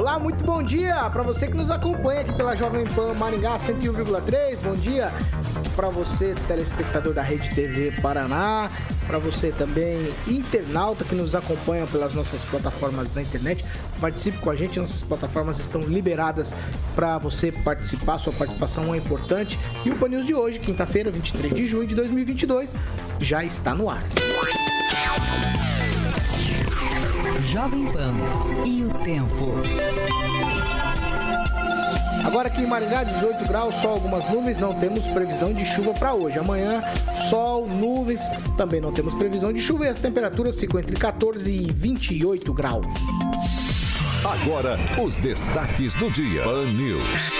Olá, muito bom dia para você que nos acompanha aqui pela Jovem Pan Maringá 101,3. Bom dia para você, telespectador da Rede TV Paraná, para você também, internauta que nos acompanha pelas nossas plataformas da internet. Participe com a gente, nossas plataformas estão liberadas para você participar, sua participação é importante. E o Pan News de hoje, quinta-feira, 23 de junho de 2022, já está no ar. Jovem Pan e o tempo. Agora aqui em Maringá, 18 graus, só algumas nuvens, não temos previsão de chuva para hoje. Amanhã, sol, nuvens, também não temos previsão de chuva e as temperaturas ficam entre 14 e 28 graus. Agora, os destaques do dia. Pan News.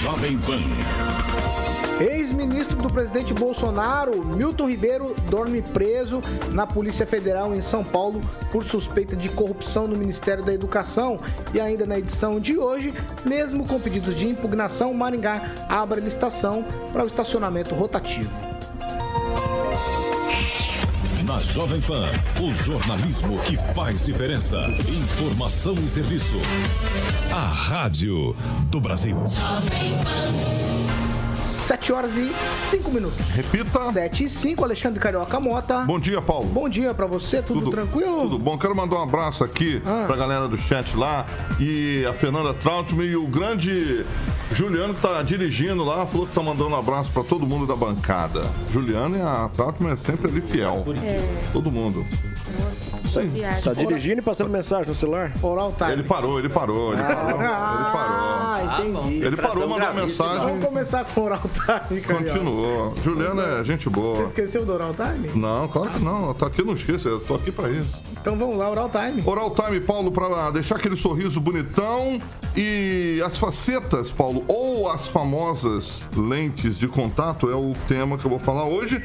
Jovem Pan. Ex-ministro do presidente Bolsonaro, Milton Ribeiro, dorme preso na Polícia Federal em São Paulo por suspeita de corrupção no Ministério da Educação. E ainda na edição de hoje, mesmo com pedidos de impugnação, Maringá abre licitação para o estacionamento rotativo. Na Jovem Pan, o jornalismo que faz diferença. Informação e serviço. A Rádio do Brasil. 7 horas e 5 minutos. Repita. 7 e 5, Alexandre Carioca Mota. Bom dia, Paulo. Bom dia pra você, tudo, tranquilo? Tudo bom. Quero mandar um abraço aqui Ah. pra galera do chat lá e a Fernanda Trautmann e o grande Juliano que tá dirigindo lá, falou que tá mandando um abraço pra todo mundo da bancada. Juliano e a Trautmann é sempre ali fiel. Todo mundo. Sim. Tá dirigindo e passando mensagem no celular? Oral Time. Ele parou, ele parou, ele parou. Ele Ah, entendi. parou. Ele parou, mandou mensagem. Vamos começar com o Oral Time. Continuou. Juliano é gente boa. Você esqueceu do Oral Time? Não, claro que não. Tá aqui, não esqueço. Eu tô aqui pra isso. Então vamos lá, Oral Time. Oral Time, Paulo, para deixar aquele sorriso bonitão e as facetas, Paulo, ou as famosas lentes de contato é o tema que eu vou falar hoje.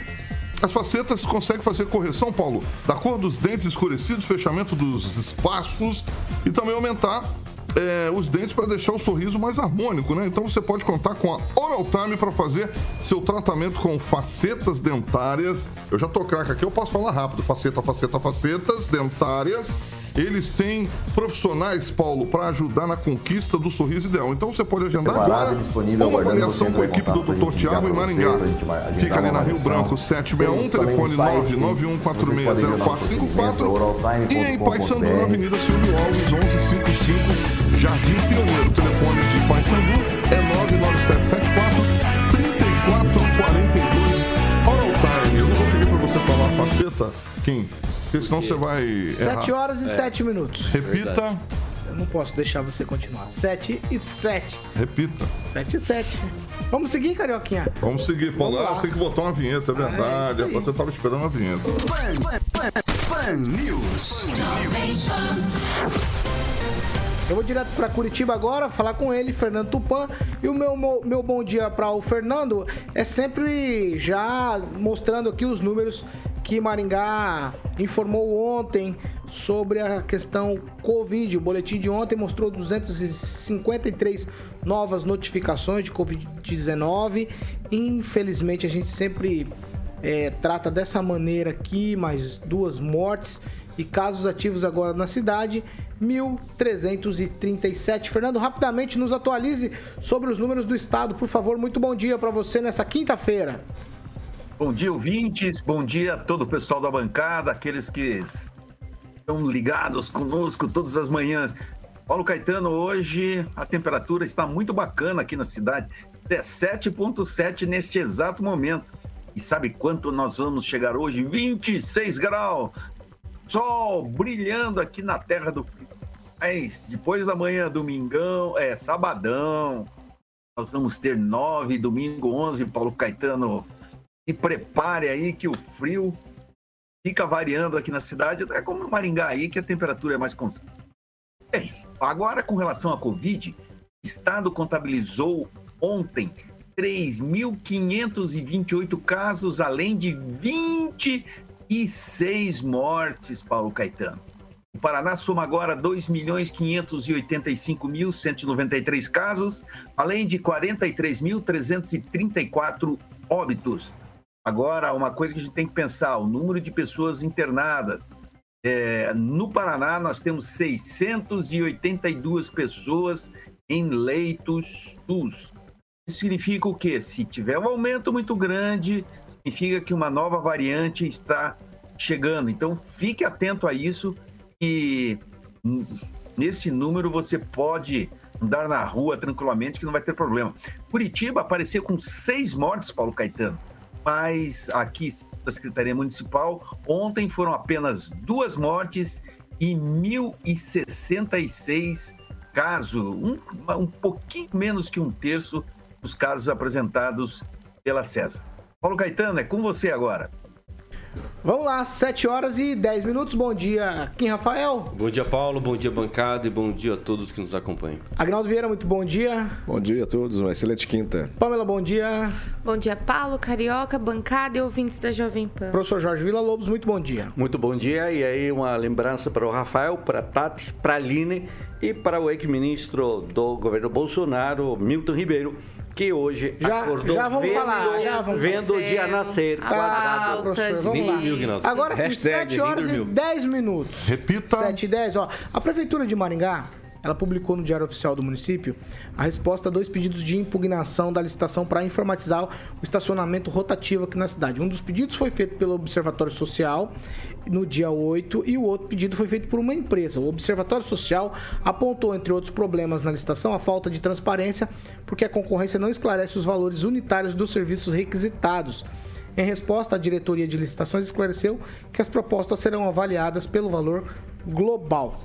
As facetas conseguem fazer correção, Paulo, da cor dos dentes escurecidos, fechamento dos espaços e também aumentar é, os dentes para deixar o sorriso mais harmônico, né? Então você pode contar com a Oral Time para fazer seu tratamento com facetas dentárias. Eu já tô craque aqui, eu posso falar rápido. Faceta, faceta, facetas dentárias. Eles têm profissionais, Paulo, para ajudar na conquista do sorriso ideal. Então você pode agendar Preparado agora uma avaliação com a equipe do Dr. Tiago em Maringá. você, Fica ali na Rio. Branco 761, Temos também telefone no site, 991460454 vocês podem ver o nosso e em procedimento, na Avenida Silvio Alves, 1155, Jardim Pioneiro. O telefone de Paysandu é 99774 3442 Oral Time. Eu não vou pedir pra você falar a faceta, Kim, porque senão você vai 7 errar. horas e 7 minutos. Repita, Eu não posso deixar você continuar. 7 e 7. repita. 7 e 7. Vamos seguir, Carioquinha? Vamos seguir, Paulo. Vamos lá. Ah, tem que botar uma vinheta, é verdade. é isso aí. Você tava esperando a vinheta. Pan News. Eu vou direto para Curitiba agora, falar com ele, Fernando Tupan. E o meu, meu, meu bom dia para o Fernando é sempre já mostrando aqui os números que Maringá informou ontem sobre a questão Covid. O boletim de ontem mostrou 253 novas notificações de Covid-19. Infelizmente, a gente sempre é, trata dessa maneira aqui, mais duas mortes e casos ativos agora na cidade, 1.337. Fernando, rapidamente nos atualize sobre os números do estado, por favor. Muito bom dia para você nessa quinta-feira. Bom dia, ouvintes. Bom dia a todo o pessoal da bancada, aqueles que estão ligados conosco todas as manhãs. Paulo Caetano, hoje a temperatura está muito bacana aqui na cidade, 17,7 neste exato momento. E sabe quanto nós vamos chegar hoje? 26 graus. Sol brilhando aqui na terra do frio. Mas depois da manhã, domingão, é sabadão. Nós vamos ter 9, domingo 11, Paulo Caetano. Se prepare aí que o frio fica variando aqui na cidade, é como no Maringá aí, que a temperatura é mais constante. Bem, agora com relação à Covid, O Estado contabilizou ontem 3.528 casos, além de 26 mortes, Paulo Caetano. O Paraná soma agora 2.585.193 casos, além de 43.334 óbitos. Agora, uma coisa que a gente tem que pensar: o número de pessoas internadas. É, no Paraná, nós temos 682 pessoas em leitos SUS. Isso significa o quê? Se tiver um aumento muito grande, significa que uma nova variante está chegando. Então, fique atento a isso e nesse número você pode andar na rua tranquilamente que não vai ter problema. Curitiba apareceu com seis mortes, Paulo Caetano, mas aqui da Secretaria Municipal, ontem foram apenas duas mortes e 1.066 casos, um, um pouquinho menos que um terço dos casos apresentados pela CESA. Paulo Caetano, é com você agora. Vamos lá, 7 horas e 10 minutos. Bom dia, Kim Rafael. Bom dia, Paulo. Bom dia, bancada. E bom dia a todos que nos acompanham. Agnaldo Vieira, muito bom dia. Bom dia a todos. Uma excelente quinta. Pamela, bom dia. Bom dia, Paulo, Carioca, bancada e ouvintes da Jovem Pan. Professor Jorge Vila Lobos, muito bom dia. Muito bom dia. E aí, uma lembrança para o Rafael, para a Tati, para a Aline e para o ex-ministro do governo Bolsonaro, Milton Ribeiro que hoje já, acordou já vamos vendo, falar, já vamos vendo o dia nascer. Tá, professor, vamos lá. Mil, Agora sim, 7 horas e 10 minutos. Repita. 7 e 10, ó. A Prefeitura de Maringá ela publicou no Diário Oficial do município a resposta a dois pedidos de impugnação da licitação para informatizar o estacionamento rotativo aqui na cidade. Um dos pedidos foi feito pelo Observatório Social no dia 8 e o outro pedido foi feito por uma empresa. O Observatório Social apontou, entre outros problemas na licitação, a falta de transparência, porque a concorrência não esclarece os valores unitários dos serviços requisitados. Em resposta, a diretoria de licitações esclareceu que as propostas serão avaliadas pelo valor global.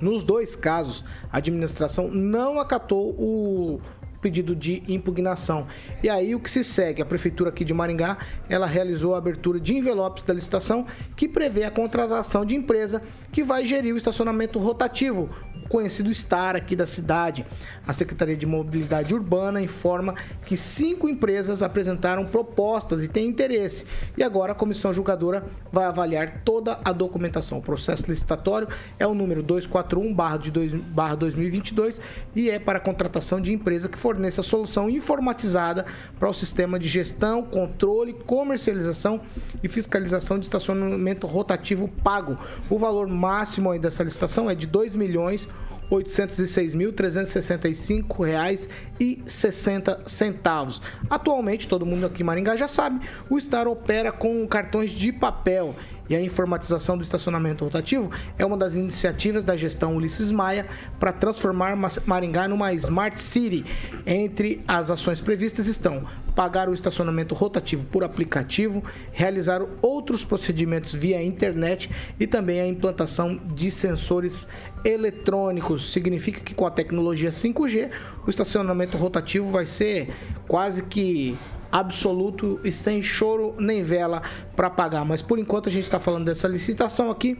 Nos dois casos, a administração não acatou o pedido de impugnação. E aí o que se segue? A prefeitura aqui de Maringá, ela realizou a abertura de envelopes da licitação que prevê a contratação de empresa que vai gerir o estacionamento rotativo, conhecido estar aqui da cidade. A Secretaria de Mobilidade Urbana informa que cinco empresas apresentaram propostas e têm interesse. E agora a comissão julgadora vai avaliar toda a documentação. O processo licitatório é o número 241-2022 e é para a contratação de empresa que forneça solução informatizada para o sistema de gestão, controle, comercialização e fiscalização de estacionamento rotativo pago. O valor máximo dessa licitação é de 2 milhões 806.365 reais e 60 centavos. Atualmente, todo mundo aqui em Maringá já sabe, o Star opera com cartões de papel e a informatização do estacionamento rotativo é uma das iniciativas da gestão Ulisses Maia para transformar Maringá numa Smart City. Entre as ações previstas estão pagar o estacionamento rotativo por aplicativo, realizar outros procedimentos via internet e também a implantação de sensores eletrônicos. Significa que com a tecnologia 5G, o estacionamento rotativo vai ser quase que absoluto e sem choro nem vela para pagar. Mas por enquanto a gente está falando dessa licitação aqui.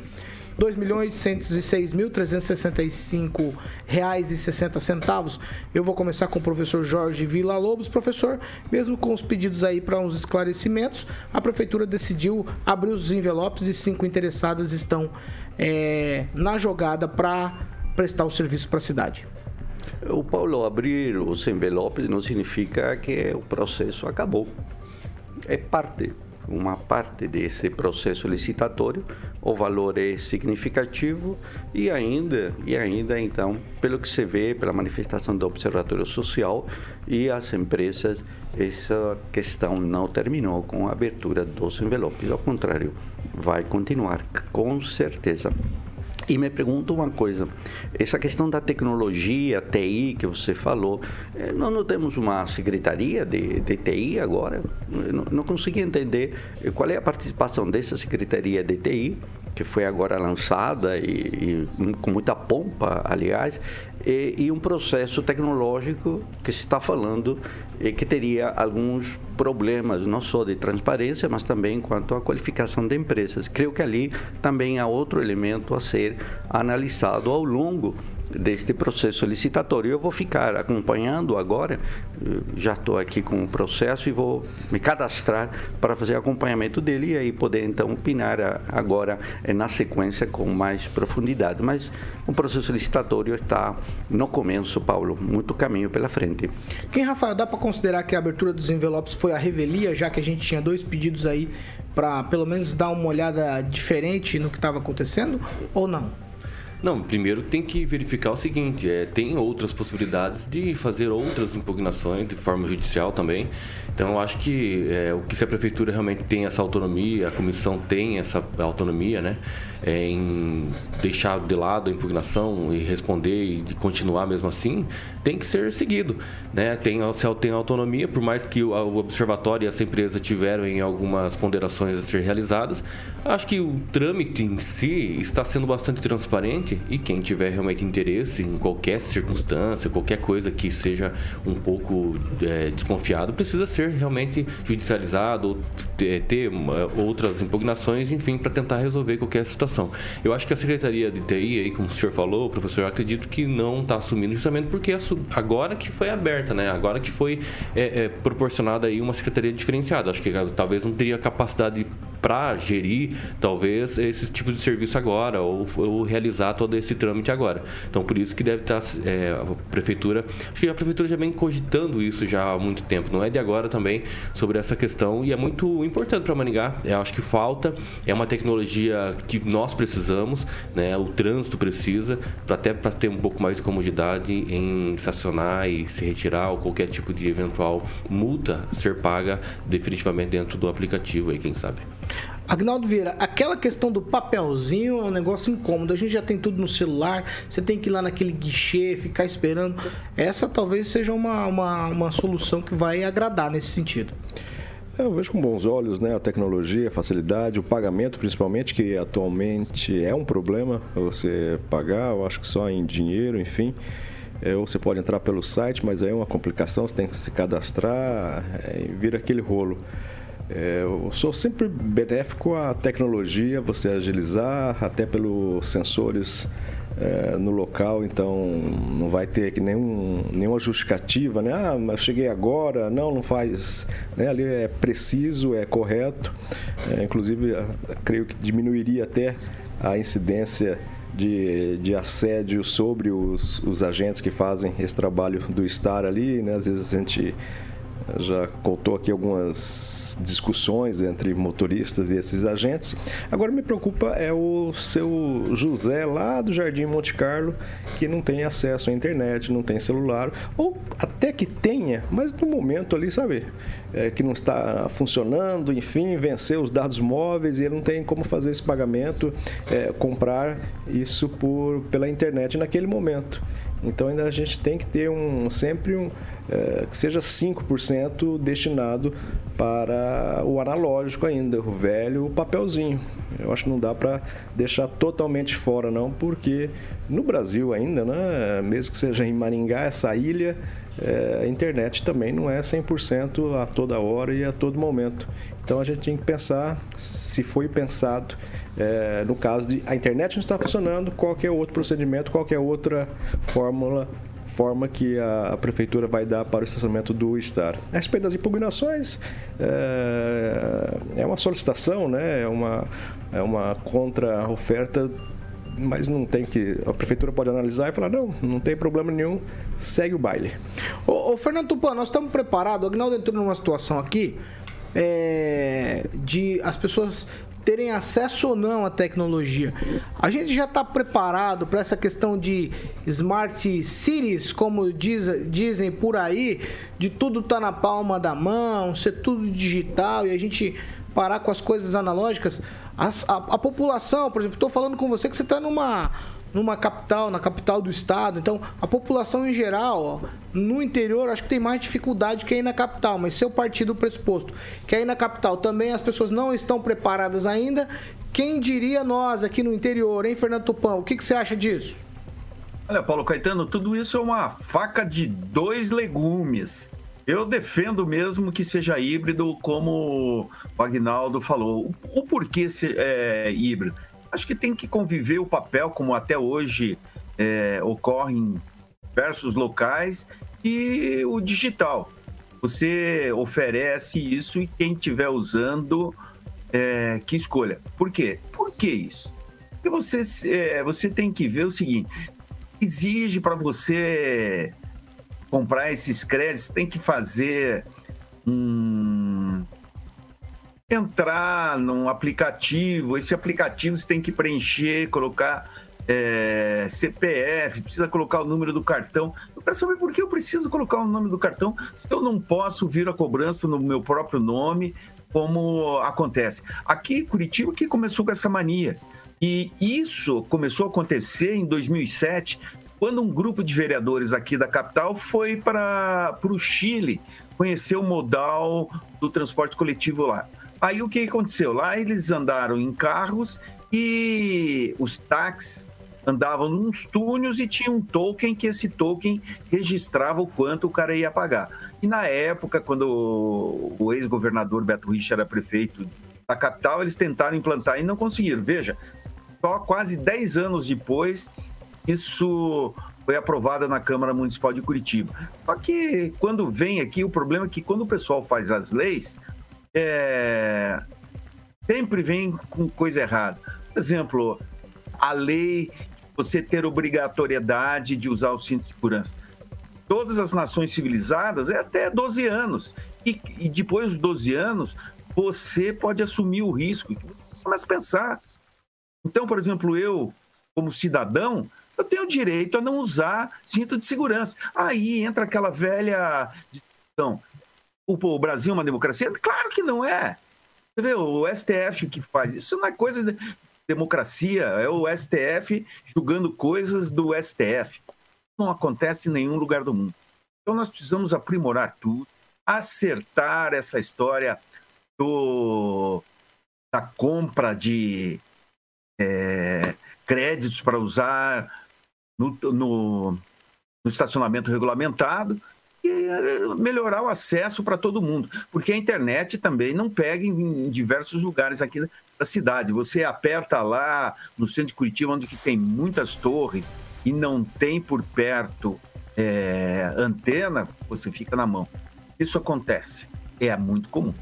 2.806.365 reais e 60 centavos. Eu vou começar com o professor Jorge Vila Lobos. Professor, mesmo com os pedidos aí para uns esclarecimentos, a prefeitura decidiu abrir os envelopes e cinco interessadas estão é, na jogada para prestar o serviço para a cidade. O Paulo, abrir os envelopes não significa que o processo acabou. É parte, uma parte desse processo licitatório. O valor é significativo e ainda, e ainda então, pelo que se vê pela manifestação do Observatório Social e as empresas, essa questão não terminou com a abertura dos envelopes. Ao contrário, vai continuar com certeza. E me pergunto uma coisa, essa questão da tecnologia, TI que você falou, eh, nós não temos uma secretaria de, de TI agora? Não, não consegui entender qual é a participação dessa secretaria de TI que foi agora lançada e, e com muita pompa, aliás, e, e, um processo tecnológico que se está falando e que teria alguns problemas, não só de transparência, mas também quanto à qualificação de empresas. Creio que ali também há outro elemento a ser analisado ao longo deste processo licitatório. Eu vou ficar acompanhando agora, já estou aqui com o processo e vou me cadastrar para fazer acompanhamento dele e aí poder então opinar agora eh, na sequência com mais profundidade. Mas o processo licitatório está no começo, Paulo, muito caminho pela frente. Quem, Rafael, dá para considerar que a abertura dos envelopes foi a revelia, já que a gente tinha dois pedidos aí para pelo menos dar uma olhada diferente no que estava acontecendo ou não? Não, primeiro tem que verificar o seguinte: é, tem outras possibilidades de fazer outras impugnações de forma judicial também. Então, eu acho que é, o que se a prefeitura realmente tem essa autonomia, a comissão tem essa autonomia, né, é, em deixar de lado a impugnação e responder e continuar mesmo assim, tem que ser seguido, né? Tem se tem autonomia, por mais que o, o observatório e essa empresa tiveram em algumas ponderações a ser realizadas, acho que o trâmite em si está sendo bastante transparente e quem tiver realmente interesse em qualquer circunstância, qualquer coisa que seja um pouco é, desconfiado, precisa ser realmente judicializado ou ter, ter outras impugnações, enfim, para tentar resolver qualquer situação. Eu acho que a Secretaria de TI, aí, como o senhor falou, professor, eu acredito que não está assumindo justamente porque agora que foi aberta, né? Agora que foi é, é, proporcionada aí uma secretaria diferenciada. Acho que talvez não teria capacidade para gerir, talvez, esse tipo de serviço agora, ou, ou, realizar todo esse trâmite agora. Então, por isso que deve estar é, a prefeitura. Acho que a prefeitura já vem cogitando isso já há muito tempo, não é de agora também, sobre essa questão, e é muito importante para Maningá. Eu acho que falta, é uma tecnologia que nós precisamos, né? o trânsito precisa, pra, até para ter um pouco mais de comodidade em estacionar e se retirar, ou qualquer tipo de eventual multa ser paga definitivamente dentro do aplicativo aí, quem sabe. Agnaldo Vieira, aquela questão do papelzinho é um negócio incômodo. A gente já tem tudo no celular, você tem que ir lá naquele guichê, ficar esperando. Essa talvez seja uma, uma, uma solução que vai agradar nesse sentido. Eu vejo com bons olhos né, a tecnologia, a facilidade, o pagamento principalmente, que atualmente é um problema você pagar, eu acho que só em dinheiro, enfim. É, ou você pode entrar pelo site, mas aí é uma complicação, você tem que se cadastrar, é, vira aquele rolo. É, eu sou sempre benéfico à tecnologia, você agilizar, até pelos sensores é, no local, então não vai ter nenhum, nenhuma justificativa, né? Ah, mas cheguei agora, não, não faz. Né? Ali é preciso, é correto. É, inclusive, creio que diminuiria até a incidência de, de assédio sobre os, os agentes que fazem esse trabalho do estar ali, né? Às vezes a gente já contou aqui algumas discussões entre motoristas e esses agentes. Agora me preocupa é o seu José lá do Jardim Monte Carlo, que não tem acesso à internet, não tem celular, ou até que tenha, mas no momento ali, sabe, é, que não está funcionando, enfim, venceu os dados móveis e ele não tem como fazer esse pagamento, é, comprar isso por, pela internet naquele momento. Então ainda a gente tem que ter um sempre um é, que seja 5% destinado para o analógico ainda, o velho o papelzinho. Eu acho que não dá para deixar totalmente fora não, porque no Brasil ainda, né, mesmo que seja em Maringá, essa ilha, é, a internet também não é 100% a toda hora e a todo momento. Então a gente tem que pensar se foi pensado é, no caso de a internet não está funcionando, qual é outro procedimento, qual é outra fórmula forma que a, a, prefeitura vai dar para o estacionamento do estar. A respeito das impugnações, é, é uma solicitação, né? é uma, é uma contra-oferta mas não tem que. A prefeitura pode analisar e falar: não, não tem problema nenhum, segue o baile. Ô, ô Fernando Tupan, nós estamos preparados. O Agnaldo entrou numa situação aqui é, de as pessoas terem acesso ou não à tecnologia. A gente já está preparado para essa questão de smart cities, como diz, dizem por aí, de tudo tá na palma da mão, ser tudo digital e a gente parar com as coisas analógicas. a, a população, por exemplo, estou falando com você que você está numa numa capital, na capital do estado. Então, a população em geral, ó, no interior, acho que tem mais dificuldade que aí na capital. Mas se eu partir do pressuposto que aí na capital também as pessoas não estão preparadas ainda, Quem diria nós aqui no interior, hein, Fernando Tupão? O que, que você acha disso? Olha, Paulo Caetano, tudo isso é uma faca de dois legumes. Eu defendo mesmo que seja híbrido, como o Agnaldo falou. O porquê ser é, híbrido? Acho que tem que conviver o papel, como até hoje é, ocorre em diversos locais, e o digital. Você oferece isso e quem estiver usando, é, que escolha. Por quê? Por que isso? Porque você, é, você tem que ver o seguinte: exige para você comprar esses créditos, tem que fazer um entrar num aplicativo, esse aplicativo você tem que preencher, colocar é, CPF, precisa colocar o número do cartão. Eu quero saber por que eu preciso colocar o nome do cartão se eu não posso vir a cobrança no meu próprio nome, como acontece. Aqui Curitiba que começou com essa mania. E isso começou a acontecer em 2007, quando um grupo de vereadores aqui da capital foi para o Chile conhecer o modal do transporte coletivo lá. Aí o que aconteceu? Lá eles andaram em carros e os táxis andavam nos túneis e tinha um token que esse token registrava o quanto o cara ia pagar. E na época, quando o ex-governador Beto Rich era prefeito da capital, eles tentaram implantar e não conseguiram. Veja, só quase 10 anos depois isso foi aprovado na Câmara Municipal de Curitiba. Só que quando vem aqui, o problema é que quando o pessoal faz as leis, é... sempre vem com coisa errada. Por exemplo, a lei, você ter obrigatoriedade de usar o cinto de segurança. Todas as nações civilizadas é até 12 anos. E, e depois dos 12 anos, você pode assumir o risco. Começa a pensar. Então, por exemplo, eu, como cidadão, eu tenho direito a não usar cinto de segurança. Aí entra aquela velha discussão. O, Brasil é uma democracia? Claro que não é. Você vê, o STF que faz isso não é coisa de democracia, é o STF julgando coisas do STF. Não acontece em nenhum lugar do mundo. Então nós precisamos aprimorar tudo, acertar essa história do, da compra de é, créditos para usar no, no, no estacionamento regulamentado melhorar o acesso para todo mundo, porque a internet também não pega em, diversos lugares aqui da cidade. Você aperta lá no centro de Curitiba, onde tem muitas torres e não tem por perto é, antena, você fica na mão. Isso acontece, é muito comum.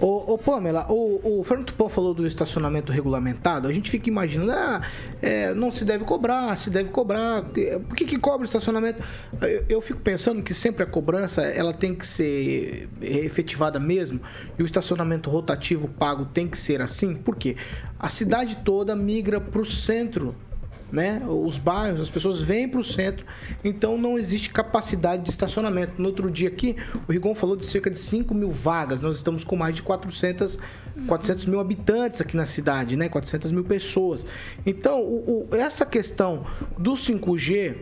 Ô, ô Pamela, o, o Fernando Tupão falou do estacionamento regulamentado. A gente fica imaginando, ah, é, não se deve cobrar, se deve cobrar. Por que, que cobra o estacionamento? Eu, eu, fico pensando que sempre a cobrança ela tem que ser efetivada mesmo e o estacionamento rotativo pago tem que ser assim. Por quê? A cidade toda migra para o centro né? Os bairros, as pessoas vêm para o centro, então não existe capacidade de estacionamento. No outro dia aqui, o Rigon falou de cerca de 5 mil vagas. Nós estamos com mais de 400, 400 mil habitantes aqui na cidade, né? 400 mil pessoas. Então, o, o, essa questão do 5G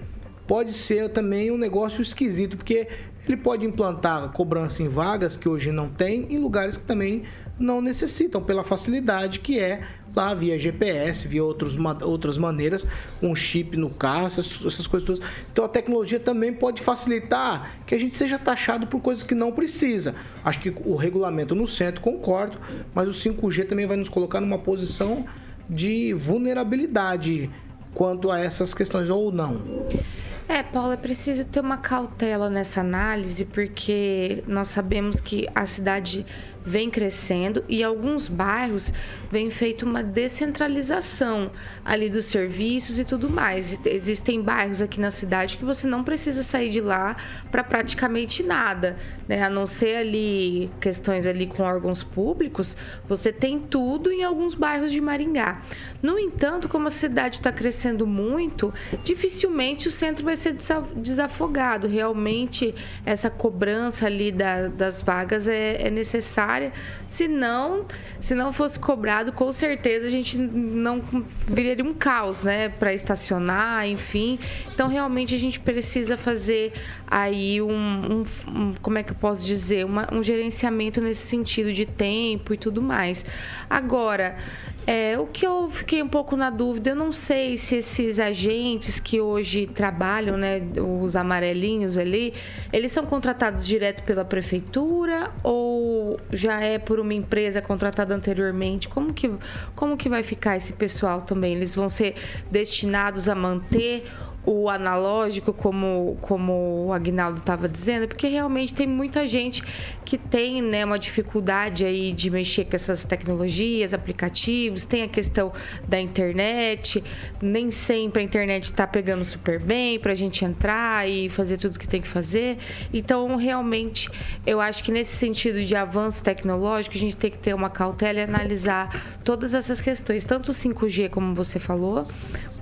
pode ser também um negócio esquisito, porque ele pode implantar cobrança em vagas que hoje não tem, em lugares que também não necessitam, pela facilidade que é lá via GPS, via outros, outras maneiras, um chip no carro, essas, essas coisas todas. Então a tecnologia também pode facilitar que a gente seja taxado por coisas que não precisa. Acho que o regulamento no centro, concordo, mas o 5G também vai nos colocar numa posição de vulnerabilidade quanto a essas questões ou não. É, Paula, é preciso ter uma cautela nessa análise, porque nós sabemos que a cidade vem crescendo e alguns bairros vem feito uma descentralização ali dos serviços e tudo mais. Existem bairros aqui na cidade que você não precisa sair de lá para praticamente nada, né? A não ser ali questões ali com órgãos públicos, você tem tudo em alguns bairros de Maringá. No entanto, como a cidade está crescendo muito, dificilmente o centro vai ser desafogado. Realmente essa cobrança ali da, das vagas é, é necessária Se não, se não fosse cobrado, com certeza a gente não viria um caos, né, para estacionar, enfim. Então realmente a gente precisa fazer aí um, um, um como é que eu posso dizer, Uma, um gerenciamento nesse sentido de tempo e tudo mais. Agora, É, o que eu fiquei um pouco na dúvida, eu não sei se esses agentes que hoje trabalham, né, os amarelinhos ali, eles são contratados direto pela prefeitura ou já é por uma empresa contratada anteriormente? Como que, como que vai ficar esse pessoal também? Eles vão ser destinados a manter o analógico, como, como o Agnaldo estava dizendo, porque realmente tem muita gente que tem né, uma dificuldade aí de mexer com essas tecnologias, aplicativos, tem a questão da internet, nem sempre a internet está pegando super bem para a gente entrar e fazer tudo que tem que fazer. Então, realmente, eu acho que nesse sentido de avanço tecnológico, a gente tem que ter uma cautela e analisar todas essas questões, tanto o 5G, como você falou,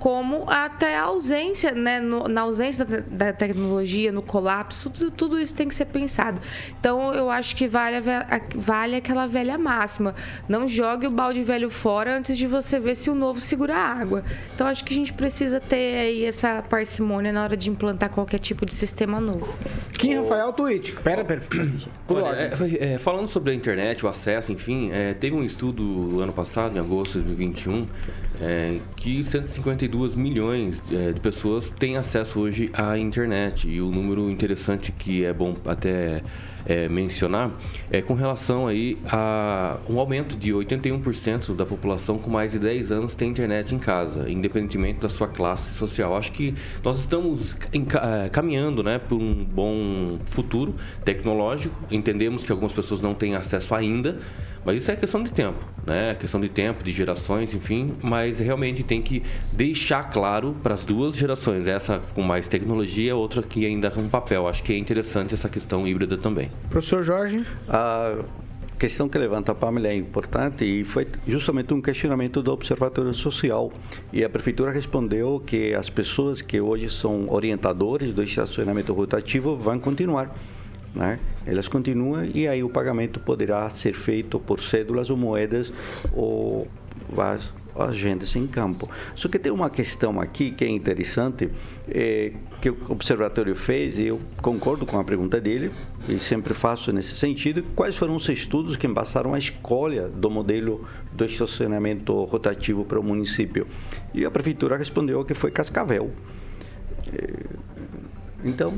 como até a ausência, né, no, na ausência da, da, tecnologia, no colapso, tudo, tudo, isso tem que ser pensado. Então, eu acho que vale, a, vale aquela velha máxima. Não jogue o balde velho fora antes de você ver se o novo segura a água. Então, acho que a gente precisa ter aí essa parcimônia na hora de implantar qualquer tipo de sistema novo. Kim Rafael Twitch. Pera, pera. Olha, é, é, falando sobre a internet, o acesso, enfim, é, teve um estudo ano passado, em agosto de 2021, é, que 152 milhões é, de pessoas têm acesso hoje à internet. E o número interessante que é bom até é, mencionar é com relação aí a um aumento de 81% da população com mais de 10 anos tem internet em casa, independentemente da sua classe social. Acho que nós estamos é, caminhando né, por um bom futuro tecnológico. Entendemos que algumas pessoas não têm acesso ainda, mas isso é questão de tempo, né? É questão de tempo, de gerações, enfim. Mas realmente tem que deixar claro para as duas gerações, essa com mais tecnologia, outra que ainda com papel. Acho que é interessante essa questão híbrida também. Professor Jorge? A questão que levanta a Pamela é importante e foi justamente um questionamento do Observatório Social. E a Prefeitura respondeu que as pessoas que hoje são orientadores do estacionamento rotativo vão continuar né? Elas continuam e aí o pagamento poderá ser feito por cédulas ou moedas ou as agentes em campo. Só que tem uma questão aqui que é interessante, é, que o observatório fez, e eu concordo com a pergunta dele, e sempre faço nesse sentido, quais foram os estudos que embaçaram a escolha do modelo do estacionamento rotativo para o município? E a prefeitura respondeu que foi Cascavel. É, então,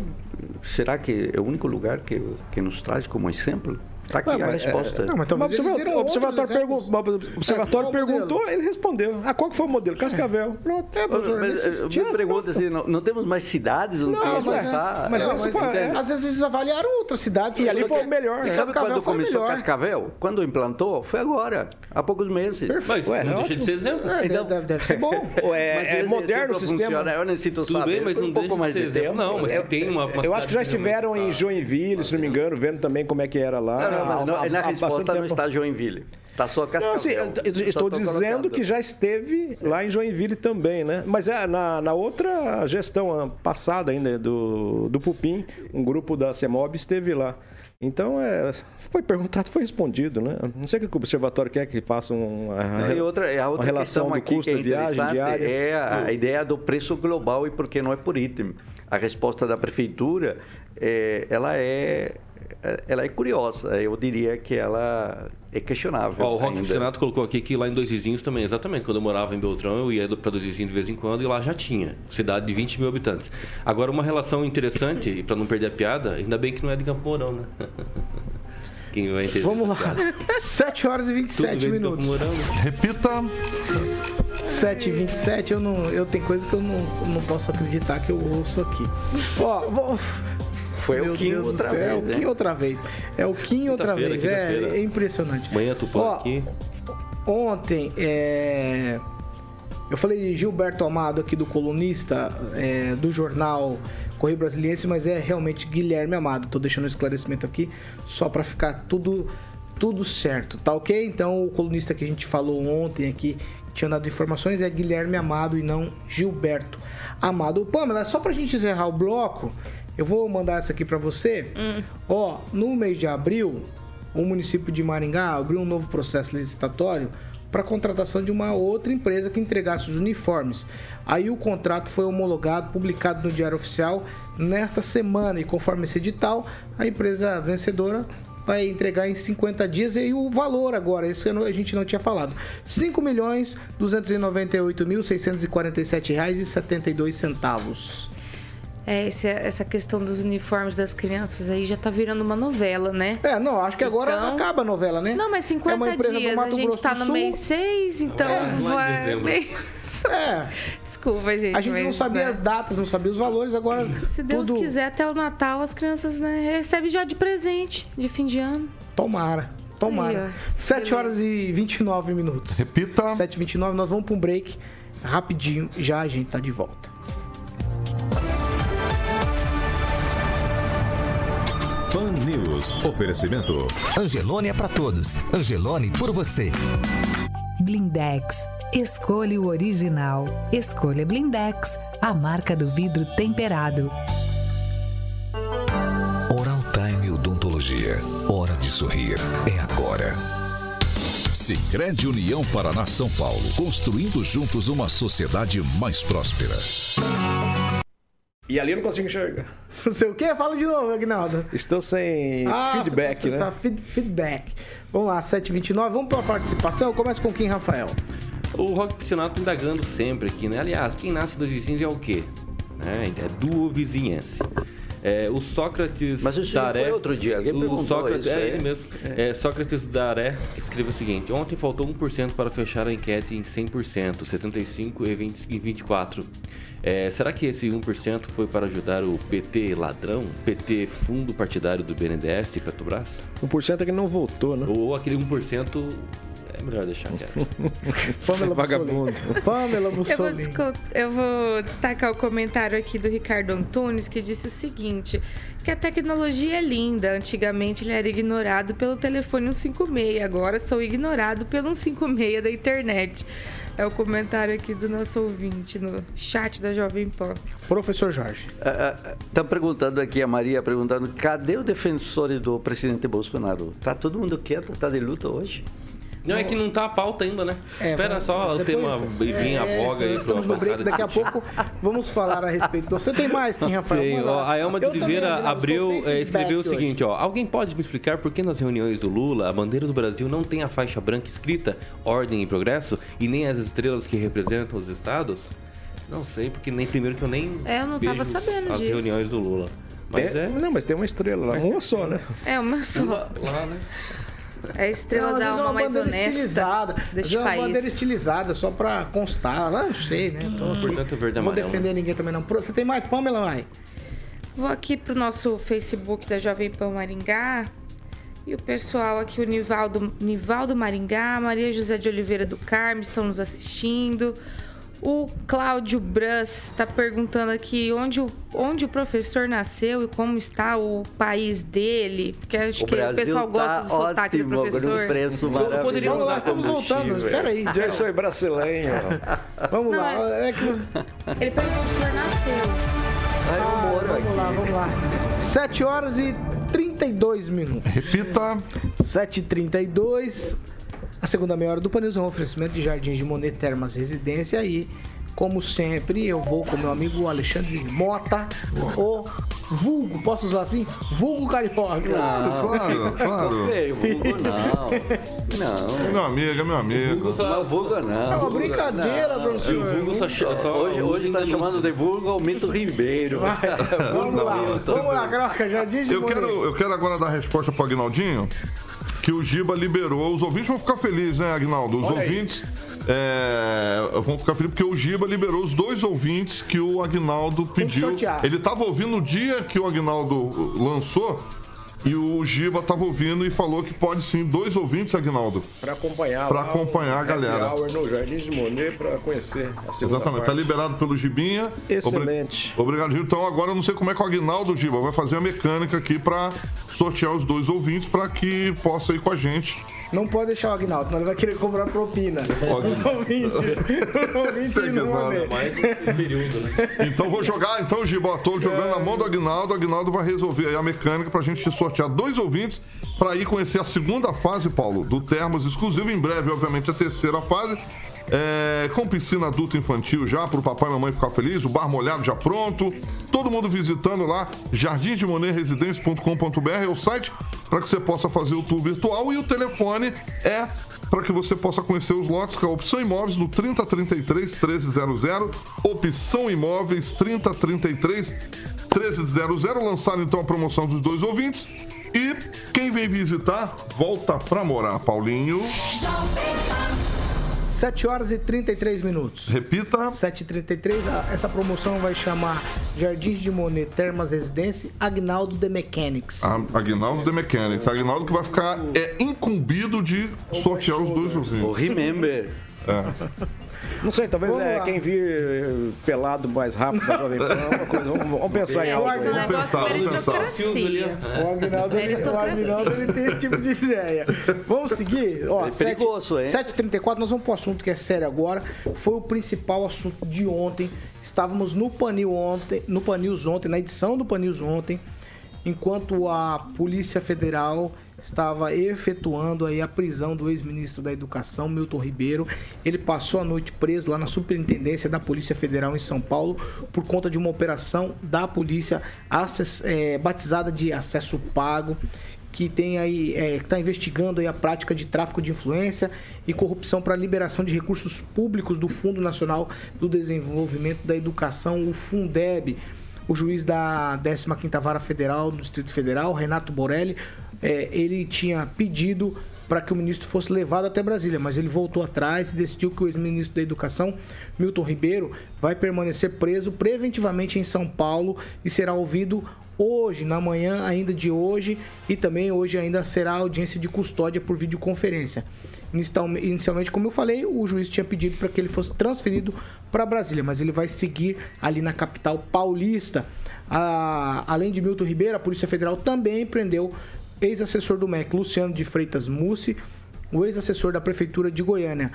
será que é o único lugar que, que nos traz como exemplo? Está aqui não, a resposta. É, não, mas talvez o observatório, pergun o observatório é, perguntou, ele respondeu. Ah, qual que foi o modelo? Cascavel. Pronto. É, professor, mas, me pergunta assim, não, não, temos mais cidades onde não, mas, é, mas, não, mas é, às vezes eles avaliaram outras cidades e ali foi o melhor. Né? Sabe quando começou melhor. Cascavel? Quando implantou? Foi agora, há poucos meses. Perfeito. Ué, não deixa de ser exemplo. É, então, deve, deve ser bom. é, é moderno o sistema. Funciona. Eu necessito Tudo saber. bem, mas não um pouco mais de tempo. Não, mas se tem uma Eu acho que já estiveram em Joinville, se não me engano, vendo também como é que era lá. Não, não, mas na resposta não está Joinville. Está só Cascavel. Não, sim, estou dizendo que já esteve lá em Joinville também, né? Mas é, na, na outra gestão passada ainda do, do Pupim, um grupo da CEMOB esteve lá. Então, é, foi perguntado, foi respondido, né? Não sei o que o observatório quer que faça uma, e outra, a outra relação do custo é de viagem diárias. É a, a, ideia do preço global e por que não é por item. A resposta da prefeitura, é, ela é ela é curiosa. Eu diria que ela é questionável. Ó, o Rock Senato colocou aqui que lá em Dois Vizinhos também, exatamente. Quando eu morava em Beltrão, eu ia para Dois Vizinhos de vez em quando e lá já tinha. Cidade de 20 mil habitantes. Agora, uma relação interessante, e para não perder a piada, ainda bem que não é de Campo Mourão, né? Quem vai entender Vamos lá. 7 horas e 27 minutos. Né? Repita. 7 e 27 eu não eu tenho coisa que eu não, não posso acreditar que eu ouço aqui. Ó, vou foi Meu o Kim Deus outra vez. É o Kim né? outra vez. É o Kim outra vez. É, é, impressionante. Amanhã tu pode aqui. Ontem, é... eu falei de Gilberto Amado aqui do colunista é, do jornal Correio Brasiliense, mas é realmente Guilherme Amado. Tô deixando um esclarecimento aqui só para ficar tudo tudo certo, tá ok? Então o colunista que a gente falou ontem aqui tinha dado informações é Guilherme Amado e não Gilberto Amado. Pamela, só pra gente encerrar o bloco, eu vou mandar essa aqui para você. Hum. Ó, no mês de abril, o município de Maringá abriu um novo processo licitatório para a contratação de uma outra empresa que entregasse os uniformes. Aí o contrato foi homologado, publicado no Diário Oficial nesta semana e conforme esse edital, a empresa vencedora vai entregar em 50 dias e o valor agora, esse ano a gente não tinha falado. R$ 5 É, esse- essa questão dos uniformes das crianças aí já tá virando uma novela, né? É, não, acho que agora Então- acaba a novela, né? Não, mas É uma 50 empresa do dias, a gente Grosso tá no Sul. mês 6, então É, vai... dezembro. É, Desculpa, gente. a gente não mas, sabia né? as datas, não sabia os valores, agora Se Deus tudo... quiser, até o Natal as crianças né, recebem já de presente, de fim de ano. Tomara, tomara. Aí, ó. 7 Beleza. horas e 29 minutos. Repita. 7 e 29 nós vamos para um break rapidinho, já a gente tá de volta. Pan News. Oferecimento. Angelone é pra todos. Angelone por você. Blindex. Escolha o original. Escolha Blindex, a marca do vidro temperado. Oral Time Odontologia. Hora de sorrir. É agora. Sicredi União Paraná São Paulo. Construindo juntos uma sociedade mais próspera. E ali eu não consigo enxergar. Não sei o quê? Fala de novo, Agnaldo. Estou sem feedback, você- né? feed- Feedback. Vamos lá, 7h29. Vamos para a participação. Eu começo com quem, Rafael? O Rock Piscinato indagando sempre aqui, né? Aliás, quem nasce dos vizinhos é o quê? Né? É duo vizinhense. É, o Sócrates Mas isso Daré, foi outro dia, alguém o perguntou Sócrates, isso, é é? ele mesmo. É, Sócrates Daré escreveu o seguinte: Ontem faltou 1% para fechar a enquete em 100%, 75 e 20 e 24. É, será que esse 1% foi para ajudar o PT ladrão, PT fundo partidário do BNDES e Petrobras? 1% é que não votou, né? Ou aquele 1% é melhor deixar quieto. Pamela Vagabundo. Mussolini. Pamela Eu vou, Mussolini. eu vou destacar o comentário aqui do Ricardo Antunes, que disse o seguinte: que a tecnologia é linda. Antigamente ele era ignorado pelo telefone 156, agora sou ignorado pelo 156 da internet. É o comentário aqui do nosso ouvinte no chat da Jovem Pan. Professor Jorge. Estão perguntando aqui, a Maria perguntando, cadê o defensor do presidente Bolsonaro? Tá todo mundo quieto? Tá de luta hoje? Não, é que não tá a pauta ainda, né? É, Espera vamos- só o depois- tema vir a é, voga aí Estamos no break, daqui a pouco vamos falar a respeito. Você tem mais, quem, Rafael? Tem, ó, a Elma de Oliveira abriu, é, escreveu o seguinte, ó. Alguém pode me explicar por que nas reuniões do Lula a bandeira do Brasil não tem a faixa branca escrita Ordem e Progresso e nem as estrelas que representam os estados? Não sei, porque nem primeiro que eu nem É, eu não tava sabendo as disso. reuniões do Lula. Mas Tem- é Não, mas tem uma estrela lá, uma só, né? É uma só. lá, lá, né? É a estrela Não, da é alma uma mais bandeira honesta deste é uma bandeira país. estilizada, só pra constar. Não, não sei, né? Então, Portanto, é verde não vou defender ninguém também, não. Pro- Você tem mais, Pamela, vai? Vou aqui pro nosso Facebook da Jovem Pan Maringá. E o pessoal aqui, o Nivaldo, Nivaldo Maringá, Maria José de Oliveira do Carmo estão nos assistindo. O Cláudio Brus está perguntando aqui onde o, onde o professor nasceu e como está o país dele. Porque acho O que o Brasil pessoal gosta tá do sotaque do ótimo, professor. num preço poderia maravilhoso. Vamos lá, estamos voltando. Espera aí. Eu sou brasileiro. Vamos Não, lá. É que... Ele perguntou se o senhor nasceu. Aí eu Ah, vamos aqui. lá, vamos lá. 7 horas e 32 minutos. Repita. 7h32. A segunda meia hora do Panils é um oferecimento de Jardins de Monet Termas Residência aí. Como sempre, eu vou com meu amigo Alexandre Mota, o vulgo, posso usar assim? Vulgo carioca. Claro, claro, claro. Ei, vulgo não. Não. É meu amigo, é meu amigo. Não, vulgo É não. uma brincadeira, O professor. Vulgo só, só Hoje, hoje tá chamando de vulgo o Mito Ribeiro. Vamos lá, vamos lá, Croca, Jardins de Eu Monet. quero, eu quero agora dar a resposta pro Agnaldinho, que o Giba liberou. Os ouvintes vão ficar felizes, né, Agnaldo? Os Olha ouvintes é, vão ficar felizes porque o Giba liberou os dois ouvintes que o Agnaldo pediu. Ele tava ouvindo no dia que o Agnaldo lançou. E o Giba tava ouvindo e falou que pode sim, dois ouvintes, Agnaldo. Pra acompanhar lá acompanhar a o galera. hour no Jardim de Monet pra conhecer a Exatamente, tá parte. liberado pelo Gibinha. Excelente. Obri- Obrigado, Giba. Então agora eu não sei como é que o Agnaldo Giba vai fazer a mecânica aqui pra sortear os dois ouvintes pra que possa ir com a gente. Não pode deixar o Agnaldo, senão ele vai querer cobrar propina. Pode. Os ouvintes, os né? Então vou jogar, então, Giba, tô jogando na mão do Agnaldo. O Agnaldo vai resolver aí a mecânica pra gente sortear dois ouvintes pra ir conhecer a segunda fase, Paulo, do Termos exclusivo. Em breve, obviamente, a terceira fase. É, com piscina adulta infantil já, para o papai e mamãe ficar feliz, o bar molhado já pronto. Todo mundo visitando lá, jardimdemonerresidência.com.br é o site para que você possa fazer o tour virtual e o telefone é para que você possa conhecer os lotes com a Opção Imóveis no 3033 1300, Opção Imóveis 3033 1300. Lançaram então a promoção dos dois ouvintes. E quem vem visitar, volta pra morar, Paulinho. 7 horas e 33 minutos. Repita. 7h33. Essa promoção vai chamar Jardins de Monet Termas Residência Agnaldo The Mechanics. A- Agnaldo The Mechanics. Agnaldo que vai ficar é incumbido de sortear os dois Remember. É. Não sei, talvez Vamos é lá. quem vir eh, pelado mais rápido da Jovem Pan, coisa, vamos, vamos pensar em É, algo. esse aí. negócio pensar, vamos meritocracia. O Agnaldo, ele, o. Agnaldo ele tem esse tipo de ideia. Vamos seguir? Ó, É perigoso, hein? 7h34, nós vamos para o assunto que é sério agora. Foi o principal assunto de ontem. Estávamos no Panil ontem, no Panils ontem, na edição do Panils ontem, enquanto a Polícia Federal estava efetuando aí a prisão do ex-ministro da Educação, Milton Ribeiro. Ele passou a noite preso lá na Superintendência da Polícia Federal em São Paulo por conta de uma operação da polícia eh, batizada de acesso pago que tem aí está investigando aí a prática de tráfico de influência e corrupção para liberação de recursos públicos do Fundo Nacional do Desenvolvimento da Educação, o Fundeb. O juiz da 15ª Vara Federal do Distrito Federal, Renato Borelli, eh, ele tinha pedido para que o ministro fosse levado até Brasília, mas ele voltou atrás e decidiu que o ex-ministro da Educação, Milton Ribeiro, vai permanecer preso preventivamente em São Paulo e será ouvido hoje, na manhã ainda de hoje, e também hoje ainda será audiência de custódia por videoconferência. Inicial- Inicialmente, como eu falei, o juiz tinha pedido para que ele fosse transferido para Brasília, mas ele vai seguir ali na capital paulista. Além de Milton Ribeiro, a Polícia Federal também prendeu ex-assessor do MEC, Luciano de Freitas Mussi, o ex-assessor da Prefeitura de Goiânia,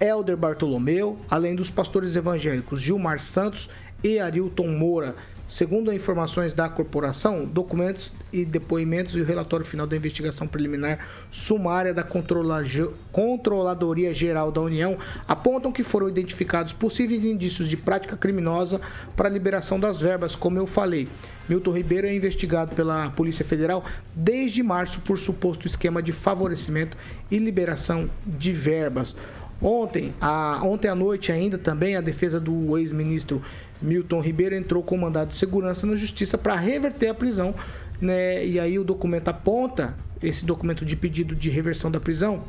Helder Bartolomeu, além dos pastores evangélicos Gilmar Santos e Arilton Moura. Segundo informações da corporação, documentos e depoimentos e o relatório final da investigação preliminar sumária da Controla- Controladoria Geral da União apontam que foram identificados possíveis indícios de prática criminosa para a liberação das verbas, como eu falei. Milton Ribeiro é investigado pela Polícia Federal desde março por suposto esquema de favorecimento e liberação de verbas. Ontem, a, ontem à noite ainda também a defesa do ex-ministro Milton Ribeiro entrou com mandado de segurança na justiça para reverter a prisão, né? E aí o documento aponta esse documento de pedido de reversão da prisão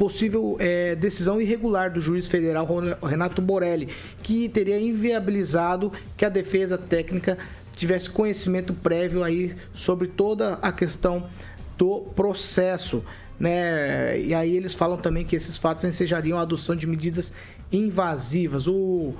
possível é, decisão irregular do juiz federal Renato Borelli, que teria inviabilizado que a defesa técnica tivesse conhecimento prévio aí sobre toda a questão do processo. Né? E aí eles falam também que esses fatos ensejariam a adoção de medidas invasivas. O,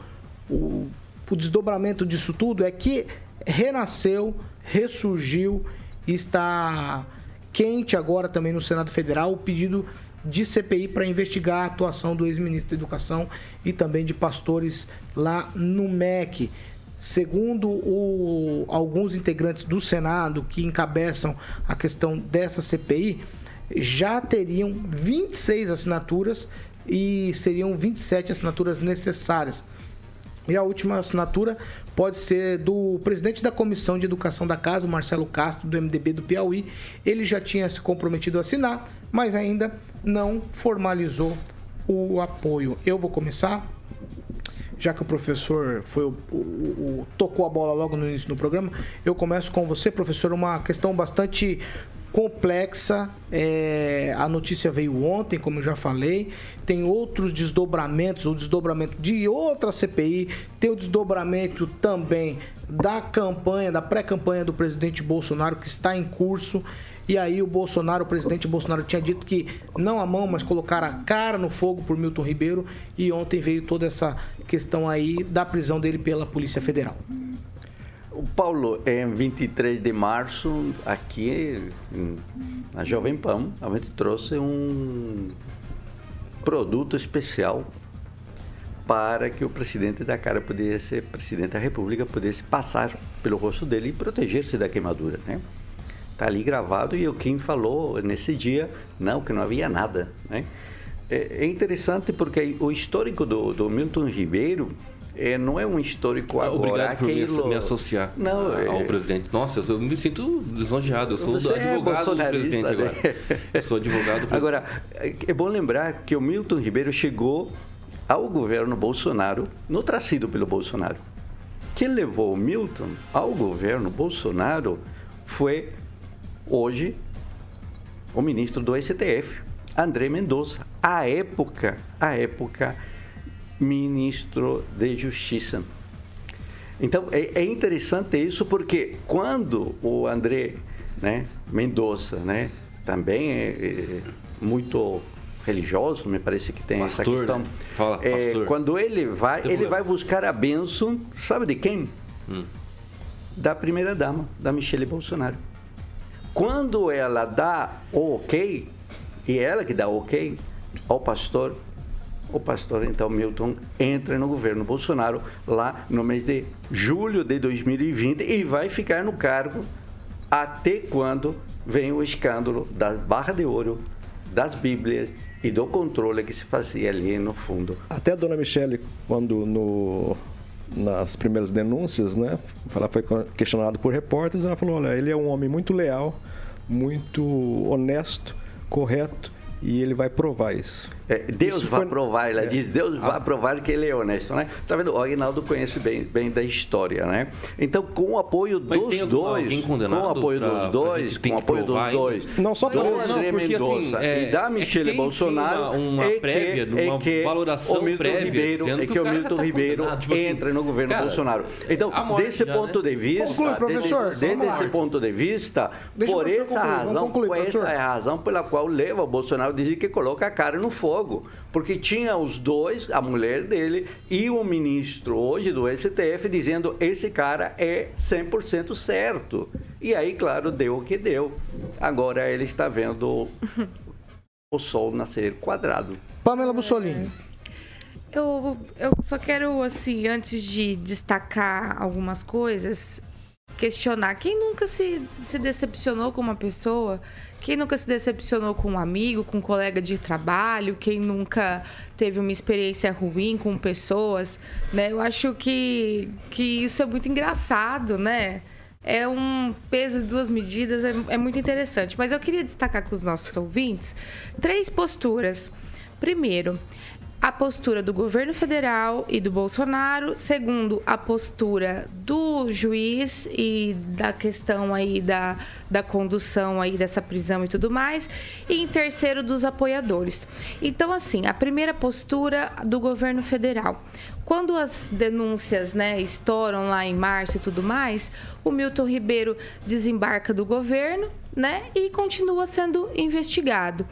o, o desdobramento disso tudo é que renasceu, ressurgiu está quente agora também no Senado Federal o pedido de CPI para investigar a atuação do ex-ministro da Educação e também de pastores lá no MEC. Segundo o- alguns integrantes do Senado que encabeçam a questão dessa CPI, já teriam 26 assinaturas e seriam 27 assinaturas necessárias. E a última assinatura pode ser do presidente da Comissão de Educação da Casa, Marcelo Castro, do MDB do Piauí. Ele já tinha se comprometido a assinar, mas ainda não formalizou o apoio. Eu vou começar, já que o professor foi o- o- o- tocou a bola logo no início do programa. Eu começo com você, professor, uma questão bastante complexa. É, a notícia veio ontem, como eu já falei. Tem outros desdobramentos, o desdobramento de outra CPI, tem o desdobramento também da campanha, da pré-campanha do presidente Bolsonaro, que está em curso. E aí o Bolsonaro, o presidente Bolsonaro tinha dito que não a mão, mas colocar a cara no fogo por Milton Ribeiro. E ontem veio toda essa questão aí da prisão dele pela Polícia Federal. O Paulo, em 23 de março, aqui na Jovem Pan, a gente trouxe um produto especial para que o presidente da cara pudesse, presidente da República, pudesse passar pelo rosto dele e proteger-se da queimadura, né? Tá ali gravado e o Kim falou nesse dia, não, que não havia nada, né? é, é interessante porque o histórico do, do Milton Ribeiro é, não é um histórico agora. Obrigado por aquilo- me associar Não, a- ao é- presidente. Nossa, eu, me sinto lisonjeado. Eu sou Você é advogado do bolsonarista, presidente né? agora. Eu sou advogado do Agora, é bom lembrar que o Milton Ribeiro chegou ao governo Bolsonaro, não trazido pelo Bolsonaro. Quem levou o Milton ao governo Bolsonaro foi, hoje, o ministro do STF, André Mendonça. À época, à época, ministro de Justiça. Então, é, é interessante isso porque quando o André né, Mendonça, né, também é, é muito religioso, me parece que tem essa Pastor, questão. né? Fala, É, pastor. quando ele vai, Tem ele problema. vai buscar a bênção, sabe de quem? Hum. Da primeira dama, da Michelle Bolsonaro. Quando ela dá o ok, e é ela que dá o ok ao pastor, o pastor então Milton entra no governo Bolsonaro lá no mês de julho de 2020 e vai ficar no cargo até quando vem o escândalo da barra de ouro, das Bíblias e do controle que se fazia ali no fundo. Até a dona Michele, quando no, nas primeiras denúncias, né, ela foi questionada por repórteres, ela falou, olha, ele é um homem muito leal, muito honesto, correto, e ele vai provar isso. É, Deus Isso vai foi- provar, ela é. diz, Deus Ah. vai provar que ele é honesto, né? Tá vendo? O Aguinaldo conhece bem, bem da história, né? Então, com o apoio Mas dos dois, com o apoio pra- dos dois, com o que apoio dos provar dois, Não só do por- Não, André porque, assim, Mendonça é- e da é que Michele sim, Bolsonaro, uma- uma é que- prévia, é uma que valoração o Milton prévia, Ribeiro, é que que o Milton tá Ribeiro tipo assim, entra no governo cara, Bolsonaro. Então, desse já, ponto né? de vista, Conclui, professor, desde, esse ponto de vista, por essa razão, essa é a razão pela qual leva o Bolsonaro que coloca a cara no fogo. Porque tinha os dois, a mulher dele e o ministro hoje do STF dizendo esse cara é 100% certo. E aí, claro, deu o que deu. Agora ele está vendo o sol nascer quadrado. Pamela Bussolini. Eu, eu só quero, assim, antes de destacar algumas coisas, questionar quem nunca se, se decepcionou com uma pessoa, quem nunca se decepcionou com um amigo, com um colega de trabalho, quem nunca teve uma experiência ruim com pessoas, né? Eu acho que, que isso é muito engraçado, né? É um peso de duas medidas, é, é muito interessante. Mas eu queria destacar com os nossos ouvintes três posturas. Primeiro, a postura do governo federal e do Bolsonaro, segundo a postura do juiz e da questão aí da, da condução aí dessa prisão e tudo mais, e em terceiro dos apoiadores. Então assim, a primeira postura do governo federal. Quando as denúncias, né, estouram lá em março e tudo mais, o Milton Ribeiro desembarca do governo, né, e continua sendo investigado.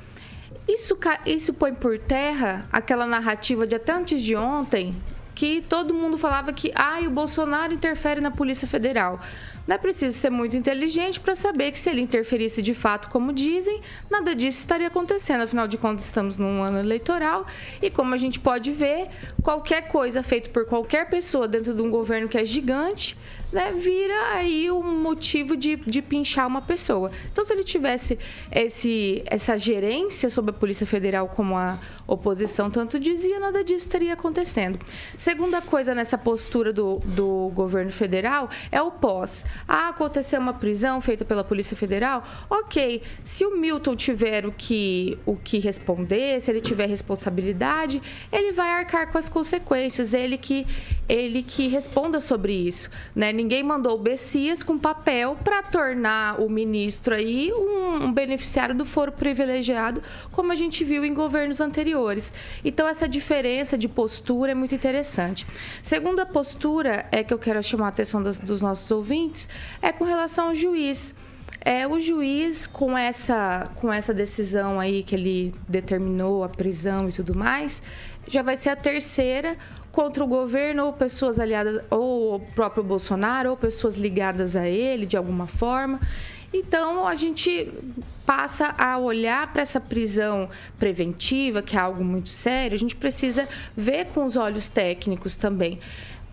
Isso, isso põe por terra aquela narrativa de até antes de ontem que todo mundo falava que ah, o Bolsonaro interfere na Polícia Federal. Não é preciso ser muito inteligente para saber que se ele interferisse de fato, como dizem, nada disso estaria acontecendo. Afinal de contas, estamos num ano eleitoral e, como a gente pode ver, qualquer coisa feita por qualquer pessoa dentro de um governo que é gigante né, vira aí um motivo de, de pinchar uma pessoa. Então, se ele tivesse esse, essa gerência sobre a Polícia Federal, como a oposição tanto dizia, nada disso estaria acontecendo. Segunda coisa nessa postura do, do governo federal é o pós. Ah, aconteceu uma prisão feita pela Polícia Federal? Ok, se o Milton tiver o que, o que responder, se ele tiver responsabilidade, ele vai arcar com as consequências, ele que, ele que responda sobre isso. Né? Ninguém mandou o Bessias com papel para tornar o ministro aí um, um beneficiário do foro privilegiado, como a gente viu em governos anteriores. Então, essa diferença de postura é muito interessante. Segunda postura é que eu quero chamar a atenção dos, dos nossos ouvintes é com relação ao juiz. É, o juiz, com essa, com essa decisão aí que ele determinou a prisão e tudo mais, já vai ser a terceira contra o governo ou pessoas aliadas, ou o próprio Bolsonaro, ou pessoas ligadas a ele de alguma forma. Então a gente passa a olhar para essa prisão preventiva, que é algo muito sério, a gente precisa ver com os olhos técnicos também.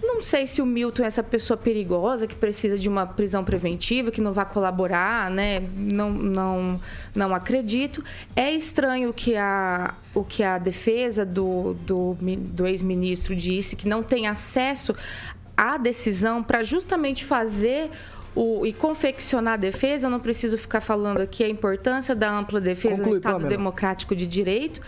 Não sei se o Milton é essa pessoa perigosa que precisa de uma prisão preventiva, que não vai colaborar, né? Não, não, não acredito. É estranho que a, o que a defesa do, do, do ex-ministro disse, que não tem acesso à decisão para justamente fazer o, e confeccionar a defesa, eu não preciso ficar falando aqui a importância da ampla defesa Conclui, do Estado Pamela. Democrático de Direito,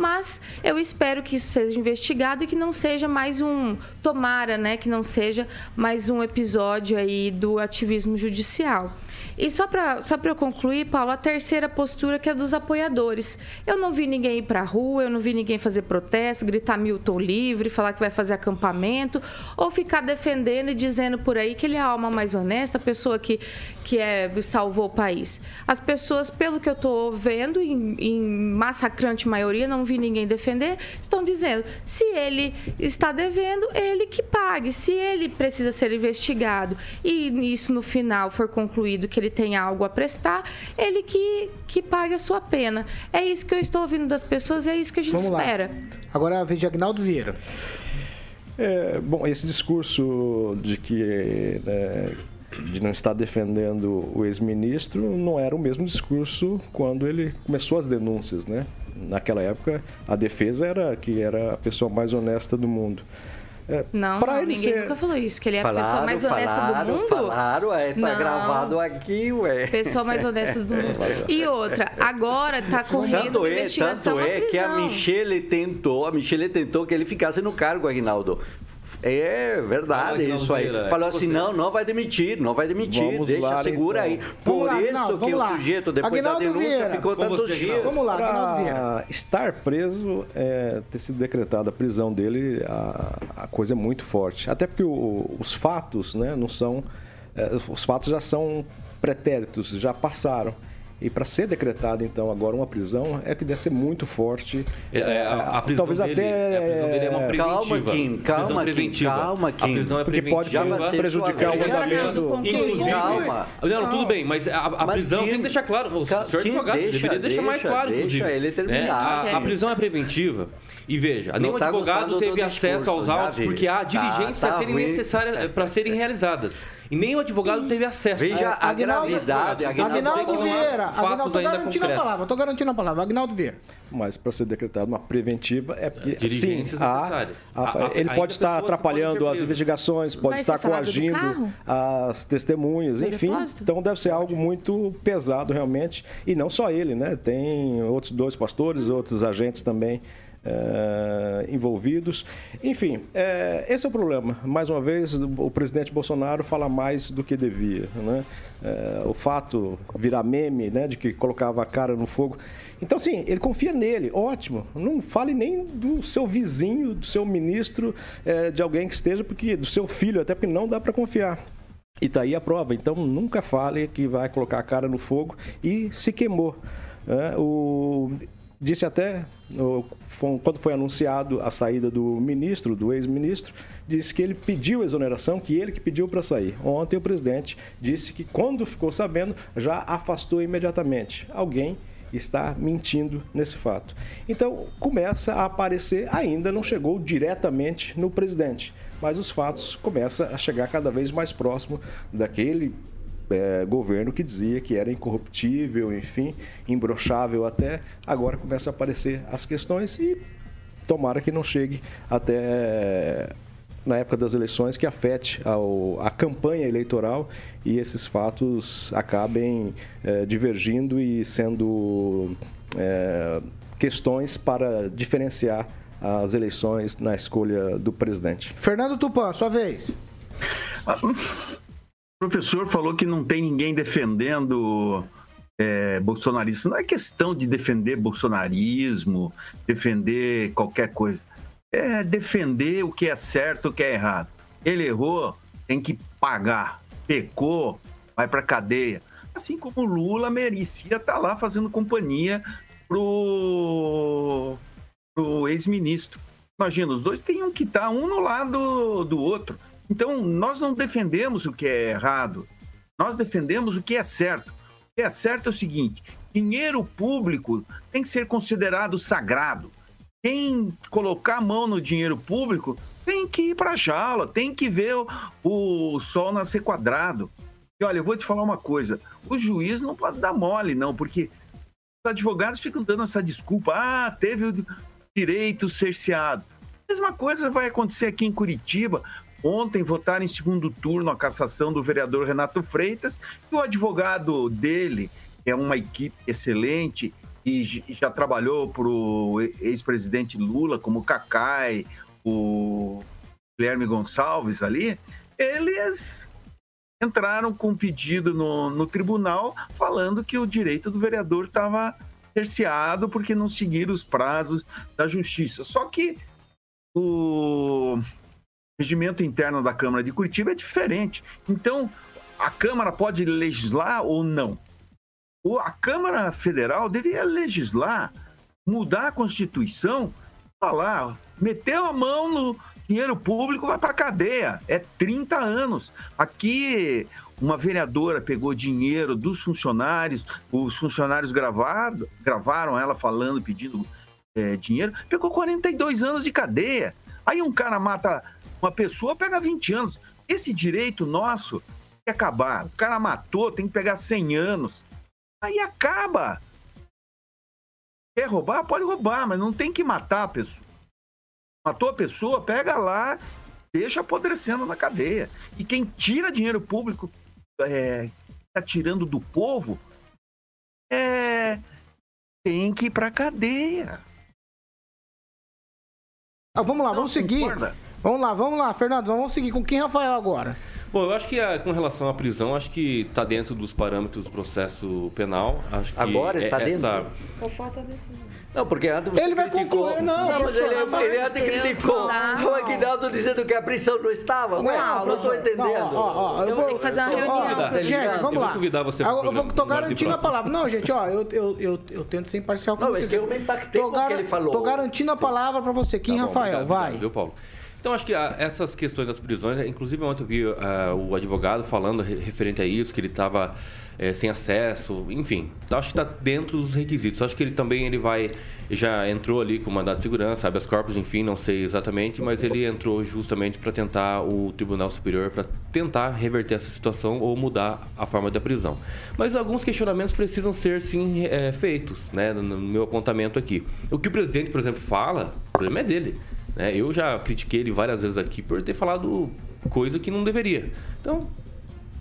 mas eu espero que isso seja investigado e que não seja mais um, tomara, né, que não seja mais um episódio aí do ativismo judicial. E só para só eu concluir, Paulo, a terceira postura que é dos apoiadores. Eu não vi ninguém ir para a rua, eu não vi ninguém fazer protesto, gritar Milton livre, falar que vai fazer acampamento, ou ficar defendendo e dizendo por aí que ele é a alma mais honesta, a pessoa que, que é, salvou o país. As pessoas, pelo que eu estou vendo, em, em massacrante maioria, não vi ninguém defender, estão dizendo se ele está devendo, ele que pague. Se ele precisa ser investigado e isso no final for concluído que ele tem algo a prestar, ele que, que pague a sua pena. É isso que eu estou ouvindo das pessoas e é isso que a gente Vamos espera. Lá. Agora a vez de Agnaldo Vieira. É, bom, esse discurso de que né, de não estar defendendo o ex-ministro não era o mesmo discurso quando ele começou as denúncias, né? Naquela época, a defesa era que era a pessoa mais honesta do mundo. É, não, não ninguém ser... nunca falou isso, que ele é falaram, a pessoa mais honesta falaram, do mundo. Falaram, é, tá não. gravado aqui, ué. Pessoa mais honesta do mundo. E outra, agora tá correndo tanto é, investigação Tanto é que a Michelle tentou, a Michelle tentou que ele ficasse no cargo, Aguinaldo. É verdade, isso aí. Falou assim: não, não vai demitir, não vai demitir, vamos deixa, lá, segura então. aí. Por lá, isso não, que lá. o sujeito, depois Aguinaldo da denúncia, Vieira. ficou tanto dias. Vamos lá, Aguinaldo Vieira. Estar preso, é, ter sido decretada a prisão dele, a, a coisa é muito forte. Até porque o, os fatos, né, não são. É, os fatos já são pretéritos, já passaram. E para ser decretada, então, agora uma prisão, é que deve ser muito forte. É, é a, a, prisão Talvez dele, até. A prisão dele é uma preventiva. Calma, Kim, calma, Kim, calma, Kim. A prisão é preventiva. Porque pode prejudicar o andamento. Inclusive, calma. Não, tudo bem, mas a, a mas prisão Kim, tem que deixar claro. O senhor advogado deixa, deveria deixar deixa, mais claro, deixa inclusive. ele terminar. É, a, a prisão é preventiva. E veja, nenhum tá advogado teve acesso aos autos porque há diligências tá, tá serem necessárias para serem realizadas. E nem o advogado teve acesso. Veja a, a gravidade. Agnaldo Vieira. Agnaldo, tô garantindo a palavra. Tô garantindo a palavra. Agnaldo Vieira. Mas para ser decretado uma preventiva é porque sim, há, há, ele pode estar atrapalhando as investigações, pode Vai estar coagindo as testemunhas, enfim. Então deve ser algo muito pesado realmente. E não só ele, né? Tem outros dois pastores, outros agentes também é, envolvidos. Enfim, é, esse é o problema. Mais uma vez, o presidente Bolsonaro fala mais do que devia. Né? É, o fato virar meme, né, de que colocava a cara no fogo. Então, sim, ele confia nele, ótimo. Não fale nem do seu vizinho, do seu ministro, é, de alguém que esteja, porque do seu filho, até porque não dá para confiar. E tá aí a prova. Então, nunca fale que vai colocar a cara no fogo e se queimou. É, o, disse até, quando foi anunciado a saída do ministro, do ex-ministro, disse que ele pediu exoneração, que ele que pediu para sair. Ontem o presidente disse que quando ficou sabendo, já afastou imediatamente. Alguém está mentindo nesse fato. Então começa a aparecer, ainda não chegou diretamente no presidente, mas os fatos começam a chegar cada vez mais próximo daquele é, governo que dizia que era incorruptível, enfim, imbrochável até. Agora começam a aparecer as questões e tomara que não chegue até na época das eleições que afete ao, a campanha eleitoral e esses fatos acabem é, divergindo e sendo é, questões para diferenciar as eleições na escolha do presidente. Fernando Tupan, sua vez. O professor falou que não tem ninguém defendendo é, bolsonarista. Não é questão de defender bolsonarismo, defender qualquer coisa. É defender o que é certo, o que é errado. Ele errou, tem que pagar. Pecou, vai para cadeia. Assim como Lula merecia estar tá lá fazendo companhia pro, pro ex-ministro. Imagina, os dois têm que estar tá um no lado do outro. Então, nós não defendemos o que é errado, nós defendemos o que é certo. que é certo é o seguinte: dinheiro público tem que ser considerado sagrado. Quem colocar a mão no dinheiro público tem que ir para a jaula, tem que ver o, o sol nascer quadrado. E olha, eu vou te falar uma coisa: o juiz não pode dar mole, não, porque os advogados ficam dando essa desculpa. Ah, teve o direito cerceado. Mesma coisa vai acontecer aqui em Curitiba. Ontem votaram em segundo turno a cassação do vereador Renato Freitas e o advogado dele, que é uma equipe excelente e já trabalhou para o ex-presidente Lula, como Cacai, o Guilherme Gonçalves ali, eles entraram com um pedido no, no tribunal falando que o direito do vereador estava cerceado porque não seguiram os prazos da justiça. Só que o regimento interno da Câmara de Curitiba é diferente. Então, a Câmara pode legislar ou não? A Câmara Federal deveria legislar, mudar a Constituição, falar, meteu a mão no dinheiro público, vai para cadeia. É 30 anos. Aqui, uma vereadora pegou dinheiro dos funcionários, os funcionários gravaram, gravaram ela falando, pedindo é, dinheiro, pegou 42 anos de cadeia. Aí um cara mata uma pessoa, pega 20 anos. Esse direito nosso tem que acabar. O cara matou, tem que pegar 100 anos. Aí acaba. Quer roubar? Pode roubar, mas não tem que matar a pessoa. Matou a pessoa, pega lá, deixa apodrecendo na cadeia. E quem tira dinheiro público, é, tá tirando do povo, é, tem que ir pra cadeia. Ah, vamos lá, vamos seguir. Vamos lá, vamos lá, Fernando, vamos seguir com quem, Rafael, agora? Bom, eu acho que a, com relação à prisão, acho que está dentro dos parâmetros do processo penal. Acho que Agora está é, dentro? Essa... Só falta a decisão. Não, porque antes você Ele vai criticou... concluir, não, não mas ele, ele antes criticou não. o Aguinaldo dizendo que a prisão não estava. Não, não estou entendendo. não, ó, ó, eu Eu vou- que fazer uma ó, reunião. Gente, Eu vamos vou lá. convidar você pro Eu vou, tô programa garantindo a palavra. Não, gente, ó, eu, eu, eu, eu tento ser imparcial com Não, vocês. é que eu me impactei com o que ele falou. Tô garantindo a palavra pra você. Kim Tá bom, Rafael, obrigado, vai. Viu, Paulo? Então, acho que ah, essas questões das prisões, inclusive ontem eu vi ah, o advogado falando re- referente a isso, que ele estava sem acesso, enfim. Então, acho que está dentro dos requisitos. Acho que ele também ele vai, já entrou ali com mandado de segurança, habeas corpus, enfim, não sei exatamente, mas ele entrou justamente para tentar o Tribunal Superior, para tentar reverter essa situação ou mudar a forma da prisão. Mas alguns questionamentos precisam ser, sim, eh, feitos, né, no meu apontamento aqui. O que o presidente, por exemplo, fala, o problema é dele. Né? Eu já critiquei ele várias vezes aqui por ter falado coisa que não deveria. Então,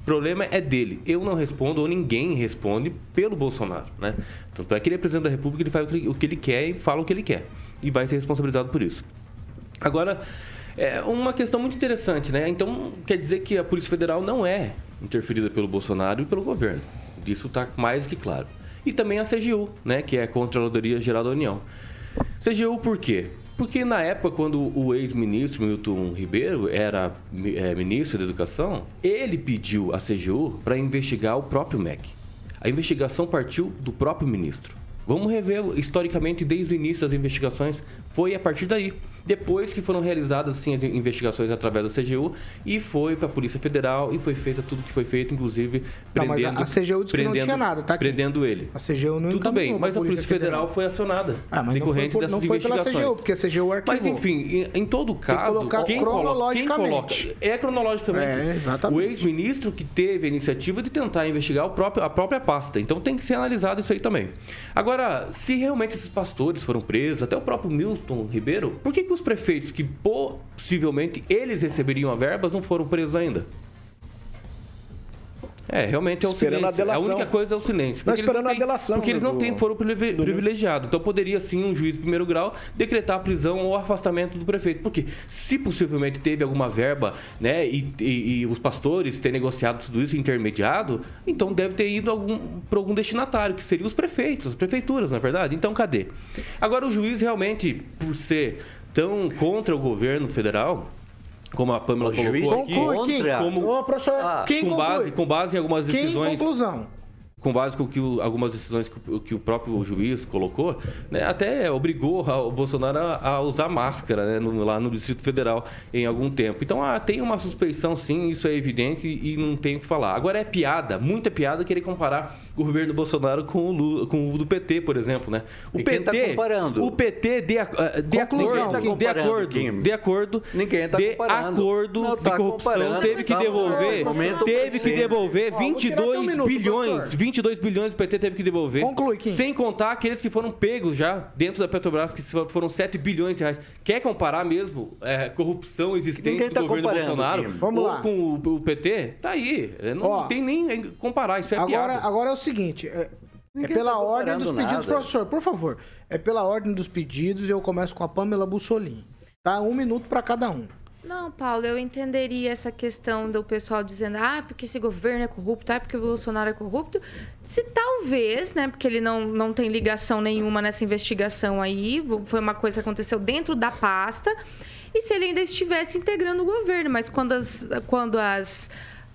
o problema é dele. Eu não respondo ou ninguém responde pelo Bolsonaro, né? Tanto é que ele é presidente da República, ele faz o que ele- quer e fala o que ele quer. E vai ser responsabilizado por isso. Agora, é uma questão muito interessante, né? Então, quer dizer que a Polícia Federal não é interferida pelo Bolsonaro e pelo governo. Isso está mais do que claro. E também a CGU, né? Que é a Controladoria Geral da União. CGU por quê? Porque na época, quando o ex-ministro Milton Ribeiro era é, ministro da Educação, ele pediu à CGU para investigar o próprio MEC. A investigação partiu do próprio ministro. Vamos rever historicamente desde o início das investigações, foi a partir daí. Depois que foram realizadas sim as investigações através da CGU e foi para a Polícia Federal e foi feito tudo que foi feito, inclusive a- prendendo, a CGU disse que não prendendo- tinha nada, tá aqui. prendendo ele. A CGU não Tudo bem, mas a Polícia Federal, foi acionada Ah, mas não foi, decorrente por, não foi pela. CGU, porque a CGU arquivou. Mas enfim, em, em todo caso, colocar quem cronologicamente. coloca é cronologicamente. É, exatamente. O ex-ministro que teve a iniciativa de tentar investigar o próprio, a própria pasta. Então tem que ser analisado isso aí também. Agora, se realmente esses pastores foram presos, até o próprio Milton Ribeiro, por que, que os prefeitos que possivelmente eles receberiam a verbas não foram presos ainda? É, realmente é o Esperando a silêncio. delação. única coisa é o silêncio. Não, Porque eles esperando a têm- delação, Porque eles não do- têm foro privi- privilegiado. Então poderia sim um juiz de primeiro grau decretar a prisão ou afastamento do prefeito. Porque se possivelmente teve alguma verba, né, e, e- e os pastores ter negociado tudo isso intermediado, então deve ter ido algum, para algum destinatário, que seriam os prefeitos, as prefeituras, na é verdade. Então cadê? Agora o juiz realmente, por ser tão contra o governo federal, como a Pâmela colocou juiz aqui, Conclui, como Ô, Ah, quem com conclui? base, com base em algumas Quem decisões conclusão? com base com que o, algumas decisões que o, que o, próprio juiz colocou, né, até obrigou o Bolsonaro a, a usar máscara né, no, lá no Distrito Federal em algum tempo. Então, ah, tem uma suspeição, sim, isso é evidente e não tem o que falar. Agora é piada, muita piada querer comparar o governo Bolsonaro com o, Lula, com o do PT, por exemplo, né? O e PT, tá comparando? O PT de, de acordo, tá de acordo, Kim? de acordo, ninguém tá de comparando. acordo não, tá de corrupção, teve que devolver, teve que devolver 22 um minuto, bilhões, professor. 22 bilhões o PT teve que devolver. Conclui, Kim. Sem contar aqueles que foram pegos já dentro da Petrobras, que foram 7 bilhões de reais. Quer comparar mesmo é, corrupção existente ninguém do tá governo Bolsonaro Vamos ou lá. com o, o, PT? Tá aí. Não Ó, tem nem comparar, isso é agora, piada. agora é o seguinte, é, é pela tá ordem dos pedidos, nada. professor, por favor. É pela ordem dos pedidos e eu começo com a Pamela Bussolini. Tá? Um minuto para cada um. Não, Paulo, eu entenderia essa questão do pessoal dizendo, ah, porque esse governo é corrupto, ah, porque o Bolsonaro é corrupto. Se talvez, né, porque ele não, não tem ligação nenhuma nessa investigação aí, foi uma coisa que aconteceu dentro da pasta, e se ele ainda estivesse integrando o governo, mas quando as, quando as,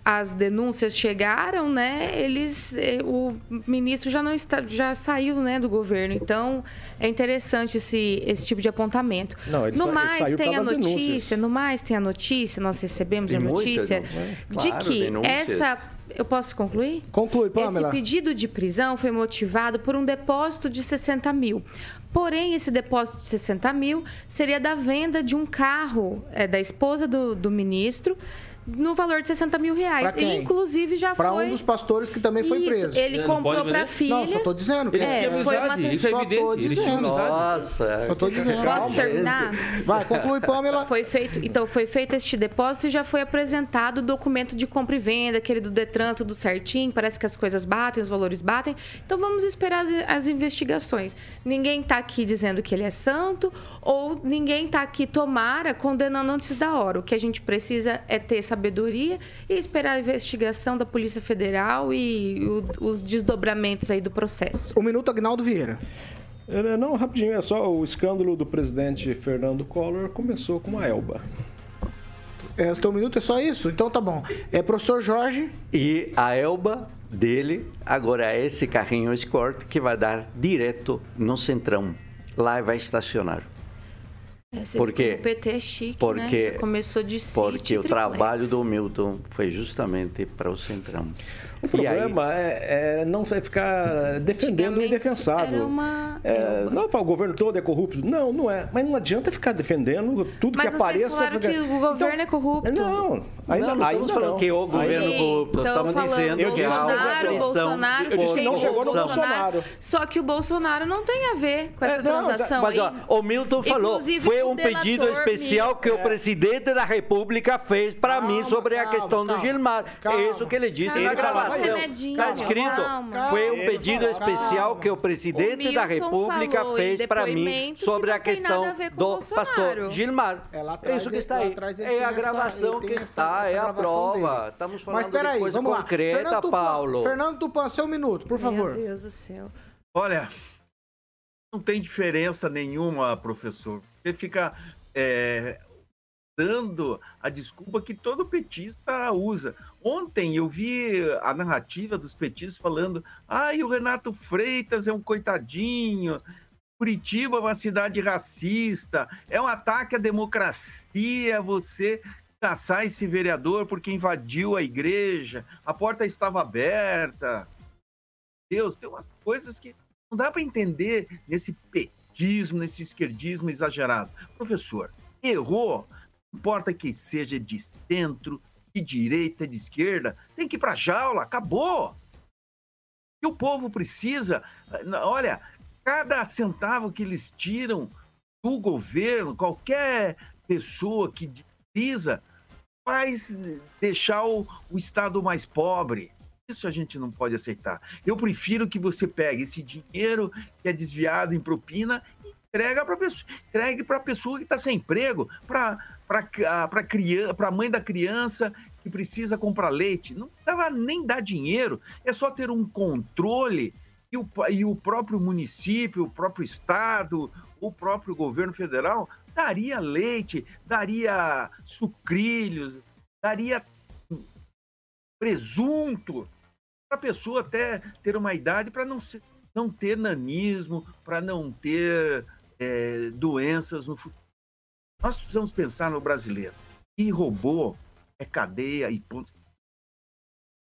as denúncias chegaram, né, eles, eh, o ministro já não está, já saiu, né, do governo. Então, é interessante esse, esse tipo de apontamento. Não, ele no sa- ele mais, saiu por tem a notícia, denúncias. no mais tem a notícia, nós recebemos Tem a notícia não é? de que denúncias. essa eu posso concluir? Conclui, Pamela. Esse pedido de prisão foi motivado por um depósito de 60 mil. Porém, esse depósito de 60 mil seria da venda de um carro é, da esposa do, do ministro no valor de 60 mil reais. Pra quem? Inclusive já Para foi. um dos pastores que também foi Isso, preso. Ele Não, comprou para filha. Não, só tô dizendo. Eles É, foi uma isso é Só tô evidente. Eles tinham dizendo. amizade. Nossa. Só tô dizendo. Posso terminar? Vai, conclui, Pamela. Foi feito, então foi feito este depósito e já foi apresentado o documento de compra e venda, aquele do Detran, tudo certinho. Parece que as coisas batem, os valores batem. Então vamos esperar as, as investigações. Ninguém está aqui dizendo que ele é santo ou ninguém está aqui tomara condenando antes da hora. O que a gente precisa é ter sabedoria e esperar a investigação da Polícia Federal e o- os desdobramentos aí do processo. Um minuto, Agnaldo Vieira. É, Não, rapidinho, é só o escândalo do presidente Fernando Collor começou com a Elba. É, o teu minuto é só isso? Então tá bom. É professor Jorge. E a Elba dele agora é esse carrinho Escort que vai dar direto no centrão. Lá vai estacionar. É, você Por vê quê? como O PT é chique, Porque- né? Começou de Porque o trabalho do Milton foi justamente para o centrão. O problema é, é não ficar defendendo o indefensável. era uma É, não, o governo todo é corrupto. Não, não é. Mas não adianta ficar defendendo tudo Mas que vocês apareça. falaram que o governo é corrupto. Não, ainda não, não ainda falando não. que o governo Sim, corrupto. então Estamos dizendo que há uma Bolsonaro, prisão. Bolsonaro, Eu disse que não chegou no Bolsonaro. Bolsonaro. Só que o Bolsonaro não tem a ver com essa É, não, transação Mas ó, o Milton falou, Inclusive, foi um pedido especial que o presidente da República fez para mim sobre a calma, questão calma, do Gilmar. calma. É isso que ele disse Calma, na gravação. Remedinho, Está escrito, calma. foi um pedido calma. especial que o O presidente da Milton República falou fez para mim que sobre a questão a o do Bolsonaro. pastor Gilmar. É, É isso que está aí. É a essa- gravação ele que está, essa- é essa a prova. dele. Estamos Mas falando peraí, de coisa vamos concreta, Fernando Tupan, Paulo. Fernando Tupan, seu minuto, por favor. Meu Deus do céu. Olha, não tem diferença nenhuma, professor. Você fica é, dando a desculpa que todo petista usa. Ontem eu vi a narrativa dos petistas falando: ah, e o Renato Freitas é um coitadinho. Curitiba é uma cidade racista, é um ataque à democracia você caçar esse vereador porque invadiu a igreja, a porta estava aberta. Deus, tem umas coisas que não dá para entender nesse petismo, nesse esquerdismo exagerado. Professor, errou, não importa que seja de centro, de direita, de esquerda, tem que ir para jaula, acabou. E o povo precisa, olha, cada centavo que eles tiram do governo, qualquer pessoa que precisa, faz deixar o, o Estado mais pobre. Isso a gente não pode aceitar. Eu prefiro que você pegue esse dinheiro que é desviado em propina e para pessoa, entregue para a pessoa que está sem emprego, para para a mãe da criança que precisa comprar leite. Não dava nem dar dinheiro, é só ter um controle e o, e o próprio município, o próprio estado, o próprio governo federal daria leite, daria sucrilhos, daria presunto para a pessoa até ter uma idade para não, ser, não ter nanismo, para não ter é, doenças no futuro. Nós precisamos pensar no brasileiro. E robô é cadeia e ponto.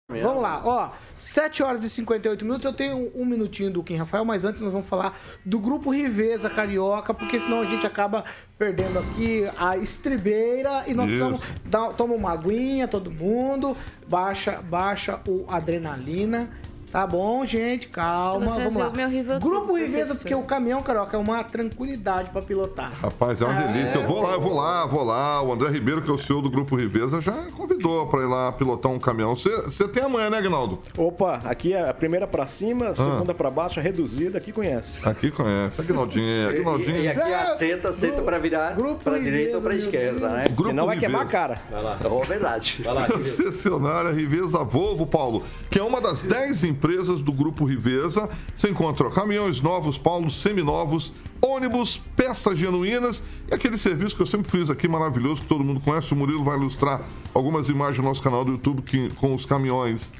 Vamos lá, ó, 7 horas e 58 minutos. Eu tenho um minutinho do Kim Rafael, mas antes nós vamos falar do grupo Riveza Carioca, porque senão a gente acaba perdendo aqui a estribeira e nós Isso. precisamos dar, toma uma aguinha, todo mundo, baixa, baixa o adrenalina. Tá bom, gente, calma, vamos lá. o meu Rivotril, Grupo Riveza, porque o caminhão, Carioca, é uma tranquilidade pra pilotar. Rapaz, é uma delícia. Eu vou lá, eu vou lá, vou lá. O André Ribeiro, que é o CEO do Grupo Riveza, já convidou pra ir lá pilotar um caminhão. Você você tem amanhã, né, Agnaldo? Opa, aqui é a primeira pra cima, a segunda pra baixo, a reduzida, aqui conhece. Aqui conhece. Agnaldinho, Agnaldinho. E, e aqui a seta, seta para virar para direita ou para esquerda, né? Grupo Senão vai queimar a Riveza. cara. Vai lá. É verdade. Vai lá. Concessionária Riveza Volvo, Paulo, que é uma das 10 empresas do Grupo Riveza. Você encontra caminhões novos, Paulo, seminovos, ônibus, peças genuínas e aquele serviço que eu sempre fiz aqui maravilhoso, que todo mundo conhece. O Murilo vai ilustrar algumas imagens no nosso canal do YouTube que, com os caminhões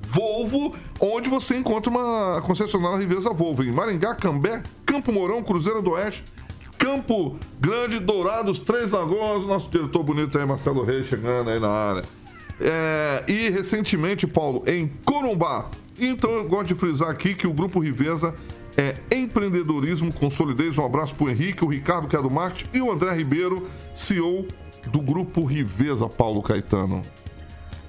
Volvo, onde você encontra uma concessionária Riveza Volvo em Maringá, Cambé, Campo Mourão, Cruzeiro do Oeste, Campo Grande, Dourados, Três Lagoas, nosso diretor bonito aí, Marcelo Reis, chegando aí na área. É, e recentemente, Paulo, em Corumbá. Então eu gosto de frisar aqui que o Grupo Riveza é empreendedorismo com solidez. Um abraço pro Henrique, o Ricardo, que é do marketing, e o André Ribeiro, CEO do Grupo Riveza, Paulo Caetano.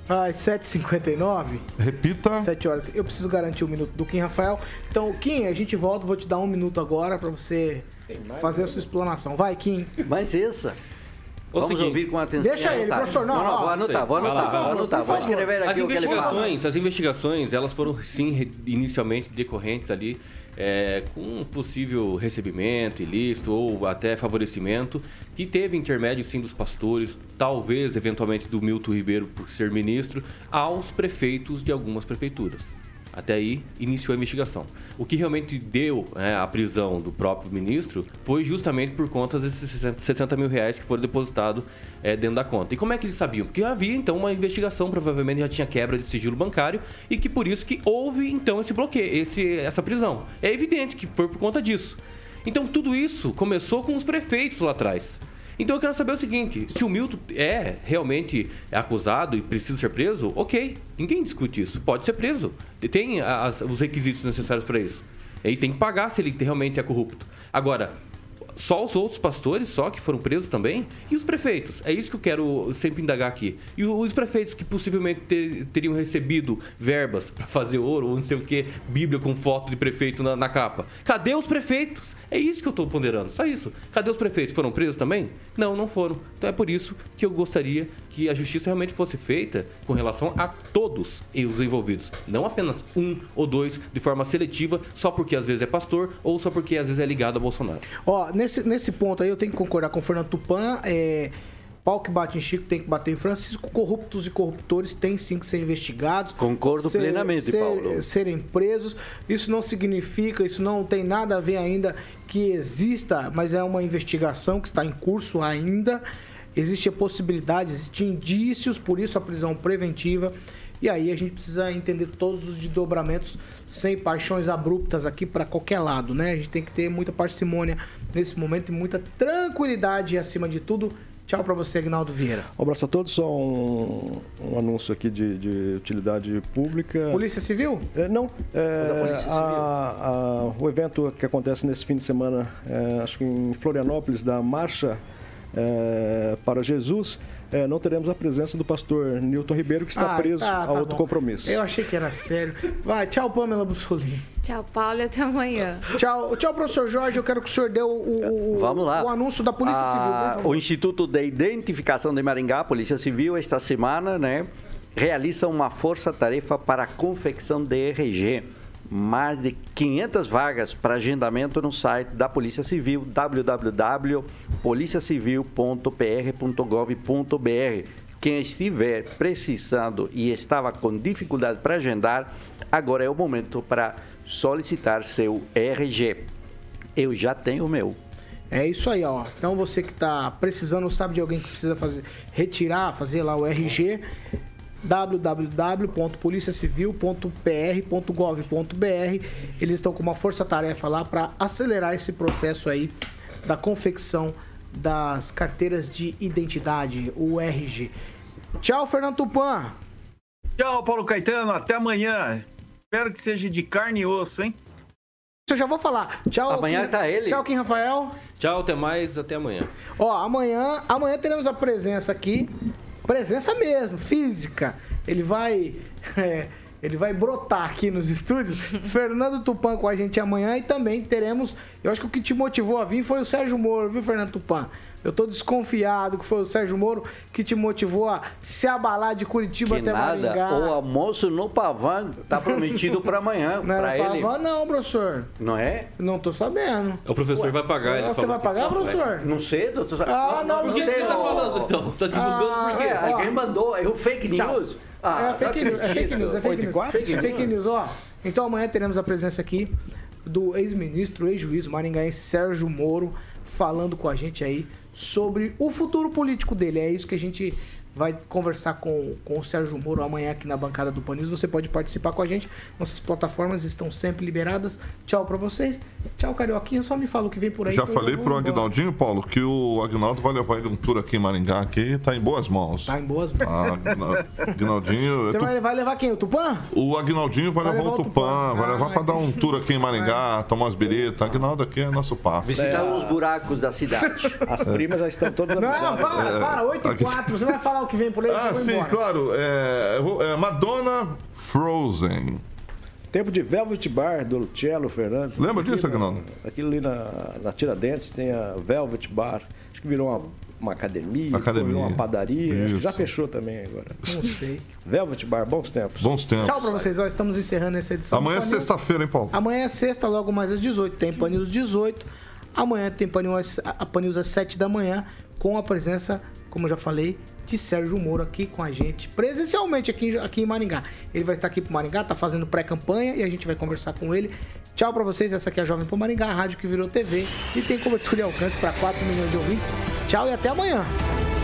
Ai, 7h59. Repita. 7 horas. Eu preciso garantir o minuto do Kim Rafael. Então, Kim, a gente volta. Vou te dar um minuto agora pra você fazer a sua explanação. Vai, Kim. Mas essa. O Vamos seguinte, ouvir com atenção. Deixa e ele, anotar. professor, não, Não, não, vou anotar, vou Vai lá, anotar, vai lá. vou anotar. Vou escrever As aqui o que ele fala. as investigações, elas foram sim inicialmente decorrentes ali é, com um possível recebimento ilícito ou até favorecimento, que teve intermédio sim dos pastores, talvez eventualmente do Milton Ribeiro por ser ministro, aos prefeitos de algumas prefeituras. Até aí iniciou a investigação. O que realmente deu né, a prisão do próprio ministro foi justamente por conta desses 60 60 mil reais que foram depositados é, dentro da conta. E como é que eles sabiam? Porque havia então uma investigação, provavelmente já tinha quebra de sigilo bancário e que por isso que houve então esse bloqueio, esse, essa prisão. É evidente que foi por conta disso. Então tudo isso começou com os prefeitos lá atrás. Então eu quero saber o seguinte: se o Milton é realmente acusado e precisa ser preso, ok. Ninguém discute isso. Pode ser preso. Tem as- os requisitos necessários para isso. Ele tem que pagar se ele realmente é corrupto. Agora, só os outros pastores, só que foram presos também? E os prefeitos? É isso que eu quero sempre indagar aqui. E os prefeitos que possivelmente ter- teriam recebido verbas para fazer ouro ou não sei o que, Bíblia com foto de prefeito na, na capa. Cadê os prefeitos? É isso que eu estou ponderando, só isso. Cadê os prefeitos? Foram presos também? Não, não foram. Então é por isso que eu gostaria que a justiça realmente fosse feita com relação a todos os envolvidos. Não apenas um ou dois de forma seletiva, só porque às vezes é pastor ou só porque às vezes é ligado a Bolsonaro. Ó, nesse, nesse ponto aí eu tenho que concordar com o Fernando Tupan. É, pau que bate em Chico tem que bater em Francisco. Corruptos e corruptores têm sim que ser investigados. Concordo ser- plenamente, ser- Paulo. Serem presos. Isso não significa, isso não tem nada a ver ainda que exista, mas é uma investigação que está em curso ainda. Existe a possibilidade, existem indícios, por isso a prisão preventiva. E aí a gente precisa entender todos os desdobramentos sem paixões abruptas aqui para qualquer lado, né? A gente tem que ter muita parcimônia nesse momento e muita tranquilidade acima de tudo. Tchau para você, Agnaldo Vieira. Um abraço a todos, só um, um anúncio aqui de, de utilidade pública. Polícia Civil? É, não, é, Polícia Civil. a- a- o evento que acontece nesse fim de semana, é, acho que em Florianópolis, da Marcha é, para Jesus, é, não teremos a presença do pastor Newton Ribeiro, que está Ah, preso tá, a tá outro bom. compromisso. Eu achei que era sério. Vai, tchau, Pamela Bussolini. Tchau, Paulo, e até amanhã. Tchau, tchau, professor Jorge. Eu quero que o senhor dê o, o- o- Vamos lá. o anúncio da Polícia Ah, Civil. O Instituto de Identificação de Maringá, Polícia Civil, esta semana, né, realiza uma força-tarefa para a confecção de RG. Mais de 500 vagas para agendamento no site da Polícia Civil, www.policiacivil.pr.gov.br. Quem estiver precisando e estava com dificuldade para agendar, agora é o momento para solicitar seu RG. Eu já tenho o meu. É isso aí, ó. Então você que tá precisando, sabe de alguém que precisa fazer, retirar, fazer lá o RG, www.policiacivil.pr.gov.br. Eles estão com uma força-tarefa lá para acelerar esse processo aí da confecção das carteiras de identidade, o RG. Tchau, Fernando Tupan. Tchau, Paulo Caetano. Até amanhã. Espero que seja de carne e osso, hein? Eu já vou falar. Tchau. Amanhã Kim- tá ele. Tchau, Kim Rafael. Tchau, até mais, até amanhã. Ó, amanhã, amanhã teremos a presença aqui, presença mesmo, física. Ele vai, é, ele vai brotar aqui nos estúdios. Fernando Tupan com a gente amanhã e também teremos, eu acho que o que te motivou a vir foi o Sérgio Moro, viu, Fernando Tupan? Eu tô desconfiado que foi o Sérgio Moro que te motivou a se abalar de Curitiba Que até nada, Maringá. o almoço no Pavan tá prometido para amanhã, Não para era ele. Pavan, não, professor. Não é? Não tô sabendo. O professor vai pagar. ele Você vai que- pagar, professor? Não sei, doutor. Ah, não, não que você tem, tá não. falando então? Tá divulgando Ah, por quê? É, ó. alguém mandou, é o fake Tchau. news. Ah, é não fake news, é fake news, é fake Oito e news. É fake news, ó. Então amanhã teremos a presença aqui do ex-ministro, ex-juiz maringaense Sérgio Moro, falando com a gente aí sobre o futuro político dele. É isso que a gente vai conversar com, com o Sérgio Moro amanhã aqui na bancada do Panis. Você pode participar com a gente. Nossas plataformas estão sempre liberadas. Tchau pra vocês. Tchau, Carioquinha. Só me fala o que vem por aí. Já falei pro. Agnaldinho, Paulo, que o Agnaldo vai levar ele um tour aqui em Maringá, que tá em boas mãos. Tá em boas mãos. Ah, Agna- Agnaldinho. Você tu- vai, vai levar quem? O Tupã? O Agnaldinho vai, Vai levar, levar o Tupã, Tupã. vai levar Ah, pra dar um tour aqui em Maringá, tomar umas biritas. Agnaldo aqui é nosso passo. Visitar os buracos da cidade. As primas já estão todas Não, para, para. 8 e Aqui- 4. Você vai falar o que vem por aí? Ah, sim, embora. claro. É, é Madonna Frozen. Tempo de Velvet Bar do Cello Fernandes. Lembra Aqui disso, na- Agnaldo? Aqui ali na, na Tiradentes tem a Velvet Bar. Acho que virou uma, uma academia, Academia. virou uma padaria. Acho que Isso. já fechou também agora. Não sei. Velvet Bar, bons tempos. Bons tempos. Tchau pra vocês. Ó, estamos encerrando essa edição. Amanhã é sexta-feira, hein, Paulo? Amanhã é sexta, logo mais às 18. Tem Pan News 18. Amanhã tem Pan News, a Pan News às 7 da manhã, com a presença, como eu já falei, de Sérgio Moro aqui com a gente, presencialmente aqui, em- aqui em Maringá. Ele vai estar aqui pro Maringá, tá fazendo pré-campanha e a gente vai conversar com ele. Tchau pra vocês, essa aqui é a Jovem Pan Maringá, a rádio que virou TV e tem cobertura e alcance para 4 milhões de ouvintes. Tchau e até amanhã.